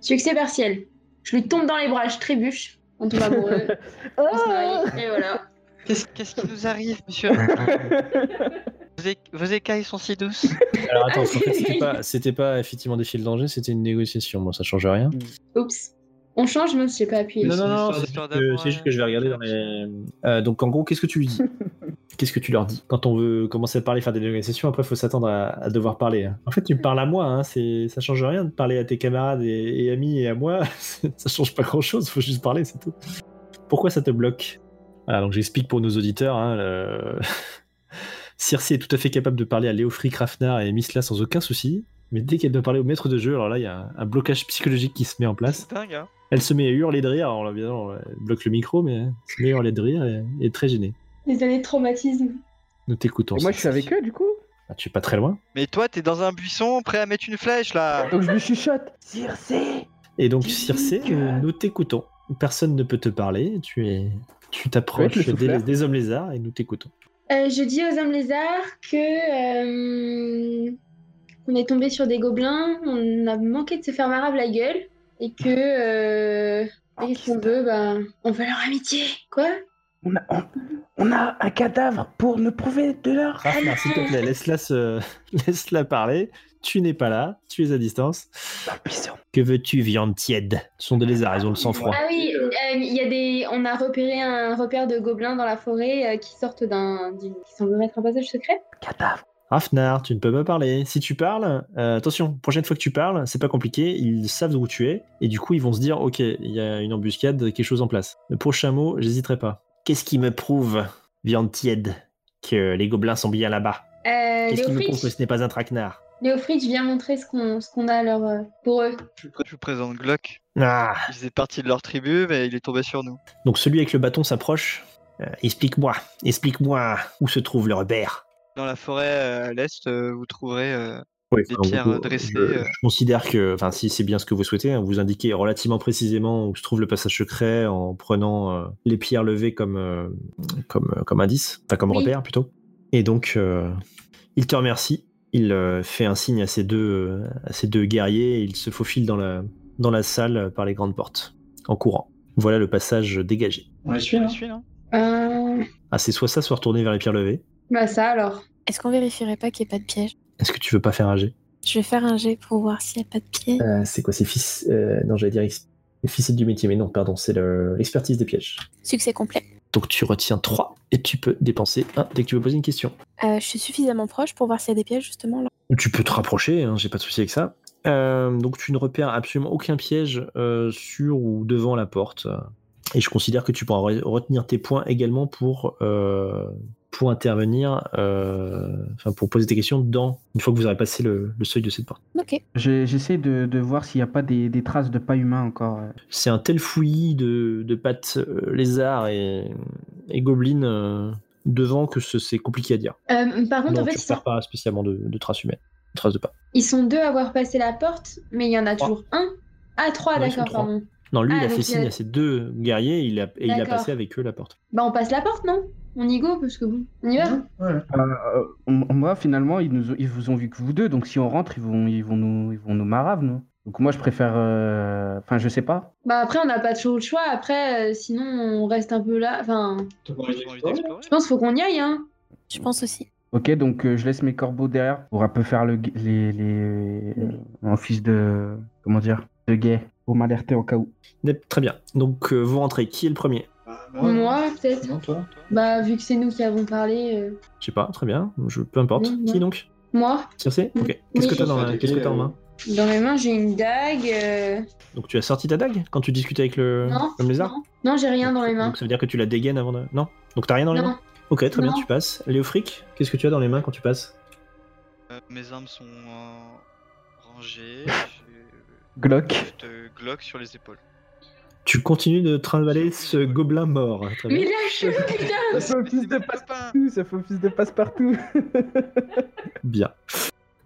Succès partiel. Je lui tombe dans les bras, je trébuche. On tombe amoureux. on se marie, et voilà. Qu'est-ce qu'est-ce qui nous arrive, monsieur? vos, é- vos écailles sont si douces. Alors, attends, qu'en fait, c'était pas, c'était pas effectivement défier le danger, c'était une négociation. Bon, ça change rien. Oups. On change, moi, j'ai pas appuyé. Non, non, non, c'est juste, que- d'amour, c'est juste que je vais regarder dans les. Euh, donc, en gros, qu'est-ce que tu lui dis? Qu'est-ce que tu leur dis? Quand on veut commencer à parler, faire des négociations, après, il faut s'attendre à, à devoir parler. hein. En fait, tu me parles à moi, hein, c'est, ça change rien de parler à tes camarades et, et amis et à moi. ça change pas grand-chose, faut juste parler, c'est tout. Pourquoi ça te bloque? Voilà, donc j'explique pour nos auditeurs. Hein, le- Circe est tout à fait capable de parler à Léofric, Rafnar et Misla sans aucun souci. mais dès qu'elle doit parler au maître de jeu, alors là, il y a un, un blocage psychologique qui se met en place. Dingue, hein. Elle se met à hurler de rire. Alors elle bloque le micro, mais elle se met à hurler de rire et et est très gênée. Les années de traumatisme. Nous t'écoutons. Moi, je suis avec eux, du coup. Ah, tu es pas très loin. Mais toi, t'es dans un buisson, prêt à mettre une flèche là. Donc, je me chuchote. Circé Et donc, Circé, que- nous, t'écoutons. Personne ne peut te parler. Tu es, tu t'approches des hommes lézards et nous t'écoutons. Euh, je dis aux hommes lézards que euh, on est tombé sur des gobelins, on a manqué de se faire marave la gueule et que euh, et qu'on veut, bah, on veut leur amitié. Quoi? On a, on, on a un cadavre pour nous prouver de leur. Rafnar, s'il te plaît, laisse-la se... laisse-la parler. Tu n'es pas là, tu es à distance. Puissant. Que veux-tu, viande tiède? Ce sont des lézards, ils ont le sang-froid. Ah oui, euh, il y a des, on a repéré un repère de gobelins dans la forêt euh, qui sortent d'un, qui semble être un passage secret. Cadavre. Rafnar, tu ne peux pas parler. Si tu parles, euh, attention, prochaine fois que tu parles, c'est pas compliqué, ils savent où tu es, et du coup ils vont se dire, ok, il y a une embuscade, quelque chose en place. Le prochain mot, j'hésiterai pas. Qu'est-ce qui me prouve, viande tiède, que les gobelins sont bien là-bas? Euh, Qu'est-ce qui me prouve que ce n'est pas un traquenard? Léofritch vient montrer ce qu'on, ce qu'on a leur, euh, pour eux. Je vous, pré- je vous présente Glock. Ah Il faisait partie de leur tribu, mais il est tombé sur nous. Donc celui avec le bâton s'approche. Euh, explique-moi, explique-moi où se trouve le repère. Dans la forêt euh, à l'est, euh, vous trouverez euh, Oui, Des pierres, dressées, Je, euh. je considère que, enfin, si c'est bien ce que vous souhaitez, hein, vous indiquez relativement précisément où se trouve le passage secret en prenant euh, les pierres levées comme, euh, comme, comme indice, enfin comme Oui. repère plutôt. Et donc, euh, il te remercie. Il euh, fait un signe à ses deux, euh, à ses deux guerriers et il se faufile dans la, dans la salle par les grandes portes, en courant. Voilà le passage dégagé. On les suit, Je suis, non Euh, Ah, c'est soit ça, soit retourner vers les pierres levées. bah ça alors. Est-ce qu'on vérifierait pas qu'il n'y ait pas de piège? Est-ce que tu veux pas faire un jet? Je vais faire un jet pour voir s'il n'y a pas de piège. Euh, c'est quoi C'est fils. euh, non, j'allais dire ex- du métier, mais non, pardon, c'est le- l'expertise des pièges. Succès complet. Donc tu retiens 3 et tu peux dépenser 1 dès que tu veux poser une question. Euh, je suis suffisamment proche pour voir s'il y a des pièges justement là. Tu peux te rapprocher, hein, j'ai pas de souci avec ça. Euh, donc tu ne repères absolument aucun piège euh, sur ou devant la porte. Et je considère que tu pourras re- retenir tes points également pour, euh, pour intervenir, euh, enfin pour poser tes questions dans, une fois que vous aurez passé le, le seuil de cette porte. Ok. J'ai- J'essaie de, de voir s'il n'y a pas des, des traces de pas humains encore. euh. C'est un tel fouillis de, de pattes euh, lézards et, et gobelins euh, devant que ce- c'est compliqué à dire. Euh, par contre, Non, en fait, tu repères pas spécialement de, de traces humaines, de traces de pas. ils sont deux à avoir passé la porte, mais il y en a Trois. toujours un. Ah, trois, d'accord, pardon. Non, lui, Ah, il a donc fait a- signe à ses deux guerriers il a, et il a passé avec eux la porte. Bah, on passe la porte, non? On y go, parce que bon, on y va Ouais. Euh, euh, moi, finalement, ils, nous, ont- ils vous ont vu que vous deux, donc si on rentre, ils vont, ils vont, nous, ils vont nous marave, nous. Donc moi, je préfère... euh, Enfin, je sais pas. Bah, après, on n'a pas toujours le choix. Après, euh, sinon, on reste un peu là. Enfin, je pense qu'il faut qu'on y aille, hein. Je pense aussi. Ok, donc euh, je laisse mes corbeaux derrière pour un peu faire le, les, les, en fils de... Comment dire De guet, pour m'alerter en cas où. Très bien. Donc, euh, vous rentrez. Qui est le premier? Moi, peut-être. Non, toi Bah, vu que c'est nous qui avons parlé. euh, Je sais pas, très bien. Je, peu importe. Oui, Qui donc? Moi, Circé Ok. Oui. Qu'est-ce que t'as dans, je la- sais qu'est-ce que t'as en attaquer, main? Dans mes mains, j'ai une dague. euh, Donc, tu as sorti ta dague quand tu discutais avec le, Non, l'homme lézard non, non, j'ai rien dans les mains. Donc, ça veut dire que tu la dégaines avant de. Non? Donc, t'as rien dans les Non, mains? Ok, très bien, tu passes. Léofric, qu'est-ce que tu as dans les mains quand tu passes? Euh, mes armes sont euh, rangées. Glock. euh, Glock sur les épaules. Tu continues de trimballer ce gobelin mort. Très bien. Mais lâche putain Ça fait office de passe-partout, ça fait office de passe-partout. Bien.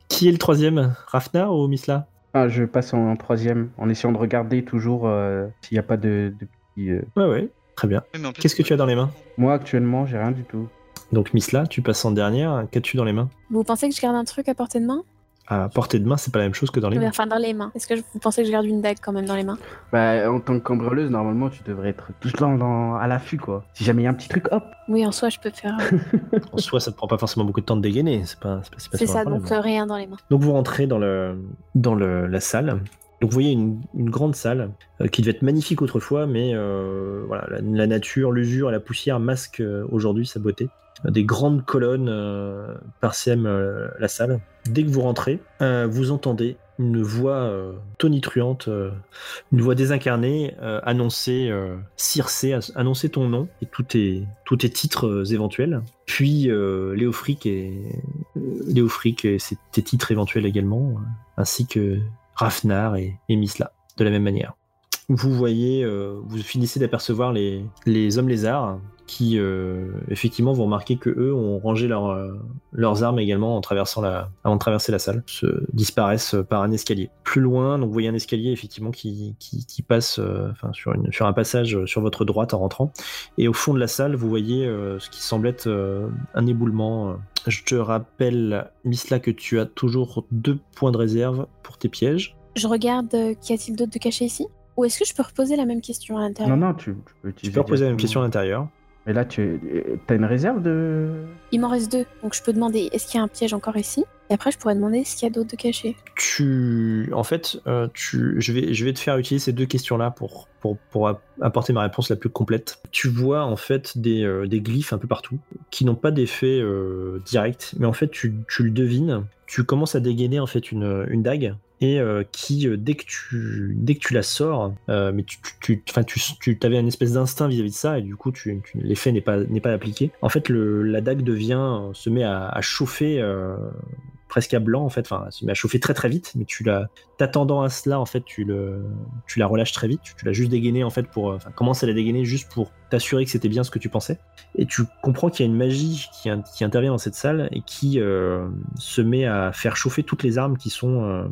Qui est le troisième? Rafnar ou Misla? Ah, je passe en troisième, en essayant de regarder toujours euh, s'il n'y a pas de, de petits... euh, Ouais, ouais. Très bien. Qu'est-ce que tu as dans les mains? Moi, actuellement, j'ai rien du tout. Donc, Misla, tu passes en dernière. Qu'as-tu dans les mains? Vous pensez que je garde un truc à portée de main? À portée de main, c'est pas la même chose que dans les mains. Enfin, dans les mains. Est-ce que je- vous pensez que je garde une dague quand même dans les mains? Bah, en tant que cambreleuse, normalement, tu devrais être tout le temps dans- à l'affût, quoi. Si jamais il y a un petit truc, hop Oui, en soi, je peux faire. euh, En soi, ça te prend pas forcément beaucoup de temps de dégainer. C'est pas, c'est pas, c'est pas un ça, donc euh, rien dans les mains. Donc vous rentrez dans, le, dans le, la salle. Donc vous voyez une, grande salle euh, qui devait être magnifique autrefois, mais euh, voilà, la, nature, l'usure la poussière masquent euh, aujourd'hui sa beauté. Des grandes colonnes parsèment la salle. Dès que vous rentrez, vous entendez une voix tonitruante, une voix désincarnée annoncer Circé, annoncer ton nom et tous tes, tous tes titres éventuels. Puis Léofric et Léofric et ses- tes titres éventuels également, ainsi que Rafnar et, Misla, de la même manière. Vous voyez, euh, vous finissez d'apercevoir les, hommes lézards qui, euh, effectivement, vous remarquez que eux ont rangé euh, leurs armes également en traversant la, avant de traverser la salle, se disparaissent par un escalier. Plus loin, donc vous voyez un escalier effectivement qui, passe sur, sur un passage sur votre droite en rentrant. Et au fond de la salle, vous voyez ce qui semble être un éboulement. Je te rappelle, Misla, que tu as toujours deux points de réserve pour tes pièges. Je regarde, euh, qu'y a-t-il d'autre de caché ici? Ou est-ce que je peux reposer la même question à l'intérieur? Non, non, tu, tu peux Tu utiliser. peux reposer la même question à l'intérieur. Mais là, tu as une réserve de. Il m'en reste deux, donc je peux demander est-ce qu'il y a un piège encore ici? Et après, je pourrais demander est-ce qu'il y a d'autres de cachés. tu en fait euh, tu je vais je vais te faire utiliser ces deux questions là pour pour pour app- apporter ma réponse la plus complète tu vois en fait des, euh, des glyphes un peu partout qui n'ont pas d'effet euh, direct mais en fait tu, tu le devines tu commences à dégainer en fait une, une dague et euh, qui euh, dès que tu dès que tu la sors euh, mais tu tu tu tu avais une espèce d'instinct vis-à-vis de ça et du coup l'effet n'est pas pas appliqué. En fait le la dague devient se met à, chauffer presque à blanc en fait, enfin, se met à chauffer très très vite, mais tu la, t'attendant à cela en fait, tu le, tu la relâches très vite, tu, tu l'as juste dégainé en fait pour, enfin, commence à la dégainer juste pour t'assurer que c'était bien ce que tu pensais, et tu comprends qu'il y a une magie qui, qui intervient dans cette salle et qui se met à faire chauffer toutes les armes qui sont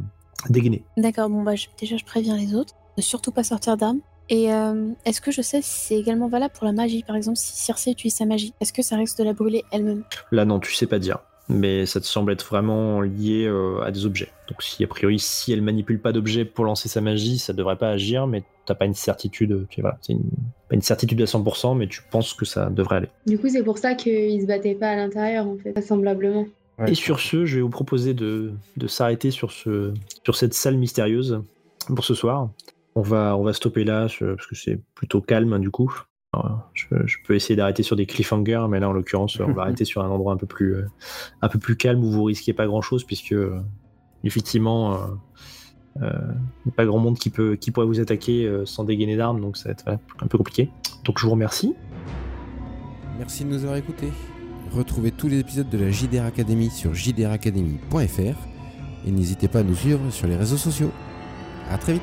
dégainées. D'accord, bon bah je- déjà je préviens les autres de surtout pas sortir d'armes. Et euh, est-ce que je sais si c'est également valable pour la magie Par exemple, si Circe utilise sa magie, est-ce que ça risque de la brûler elle-même? Là non, tu sais pas dire. Mais ça te semble être vraiment lié euh, à des objets. Donc si a priori si elle manipule pas d'objets pour lancer sa magie, ça devrait pas agir, mais t'as pas une certitude. Tu vois, voilà, c'est une, pas une certitude à 100%, mais tu penses que ça devrait aller. Du coup, c'est pour ça qu'ils se battaient pas à l'intérieur, en fait, vraisemblablement. Ouais, Et sur ce, je vais vous proposer de, de s'arrêter sur, ce, sur cette salle mystérieuse pour ce soir. On va, on va stopper là ce- parce que c'est plutôt calme hein, du coup. Alors, je, je peux essayer d'arrêter sur des cliffhangers, mais là en l'occurrence, on va arrêter sur un endroit un peu plus, euh, un peu plus calme où vous risquez pas grand chose puisque euh, effectivement, euh, euh, il n'y a pas grand monde qui, peut, qui pourrait vous attaquer euh, sans dégainer d'armes, donc ça va être un peu compliqué. Donc je vous remercie. Merci de nous avoir écoutés. Retrouvez tous les épisodes de la JDR Academy sur jdracademy.fr et n'hésitez pas à nous suivre sur les réseaux sociaux. A très vite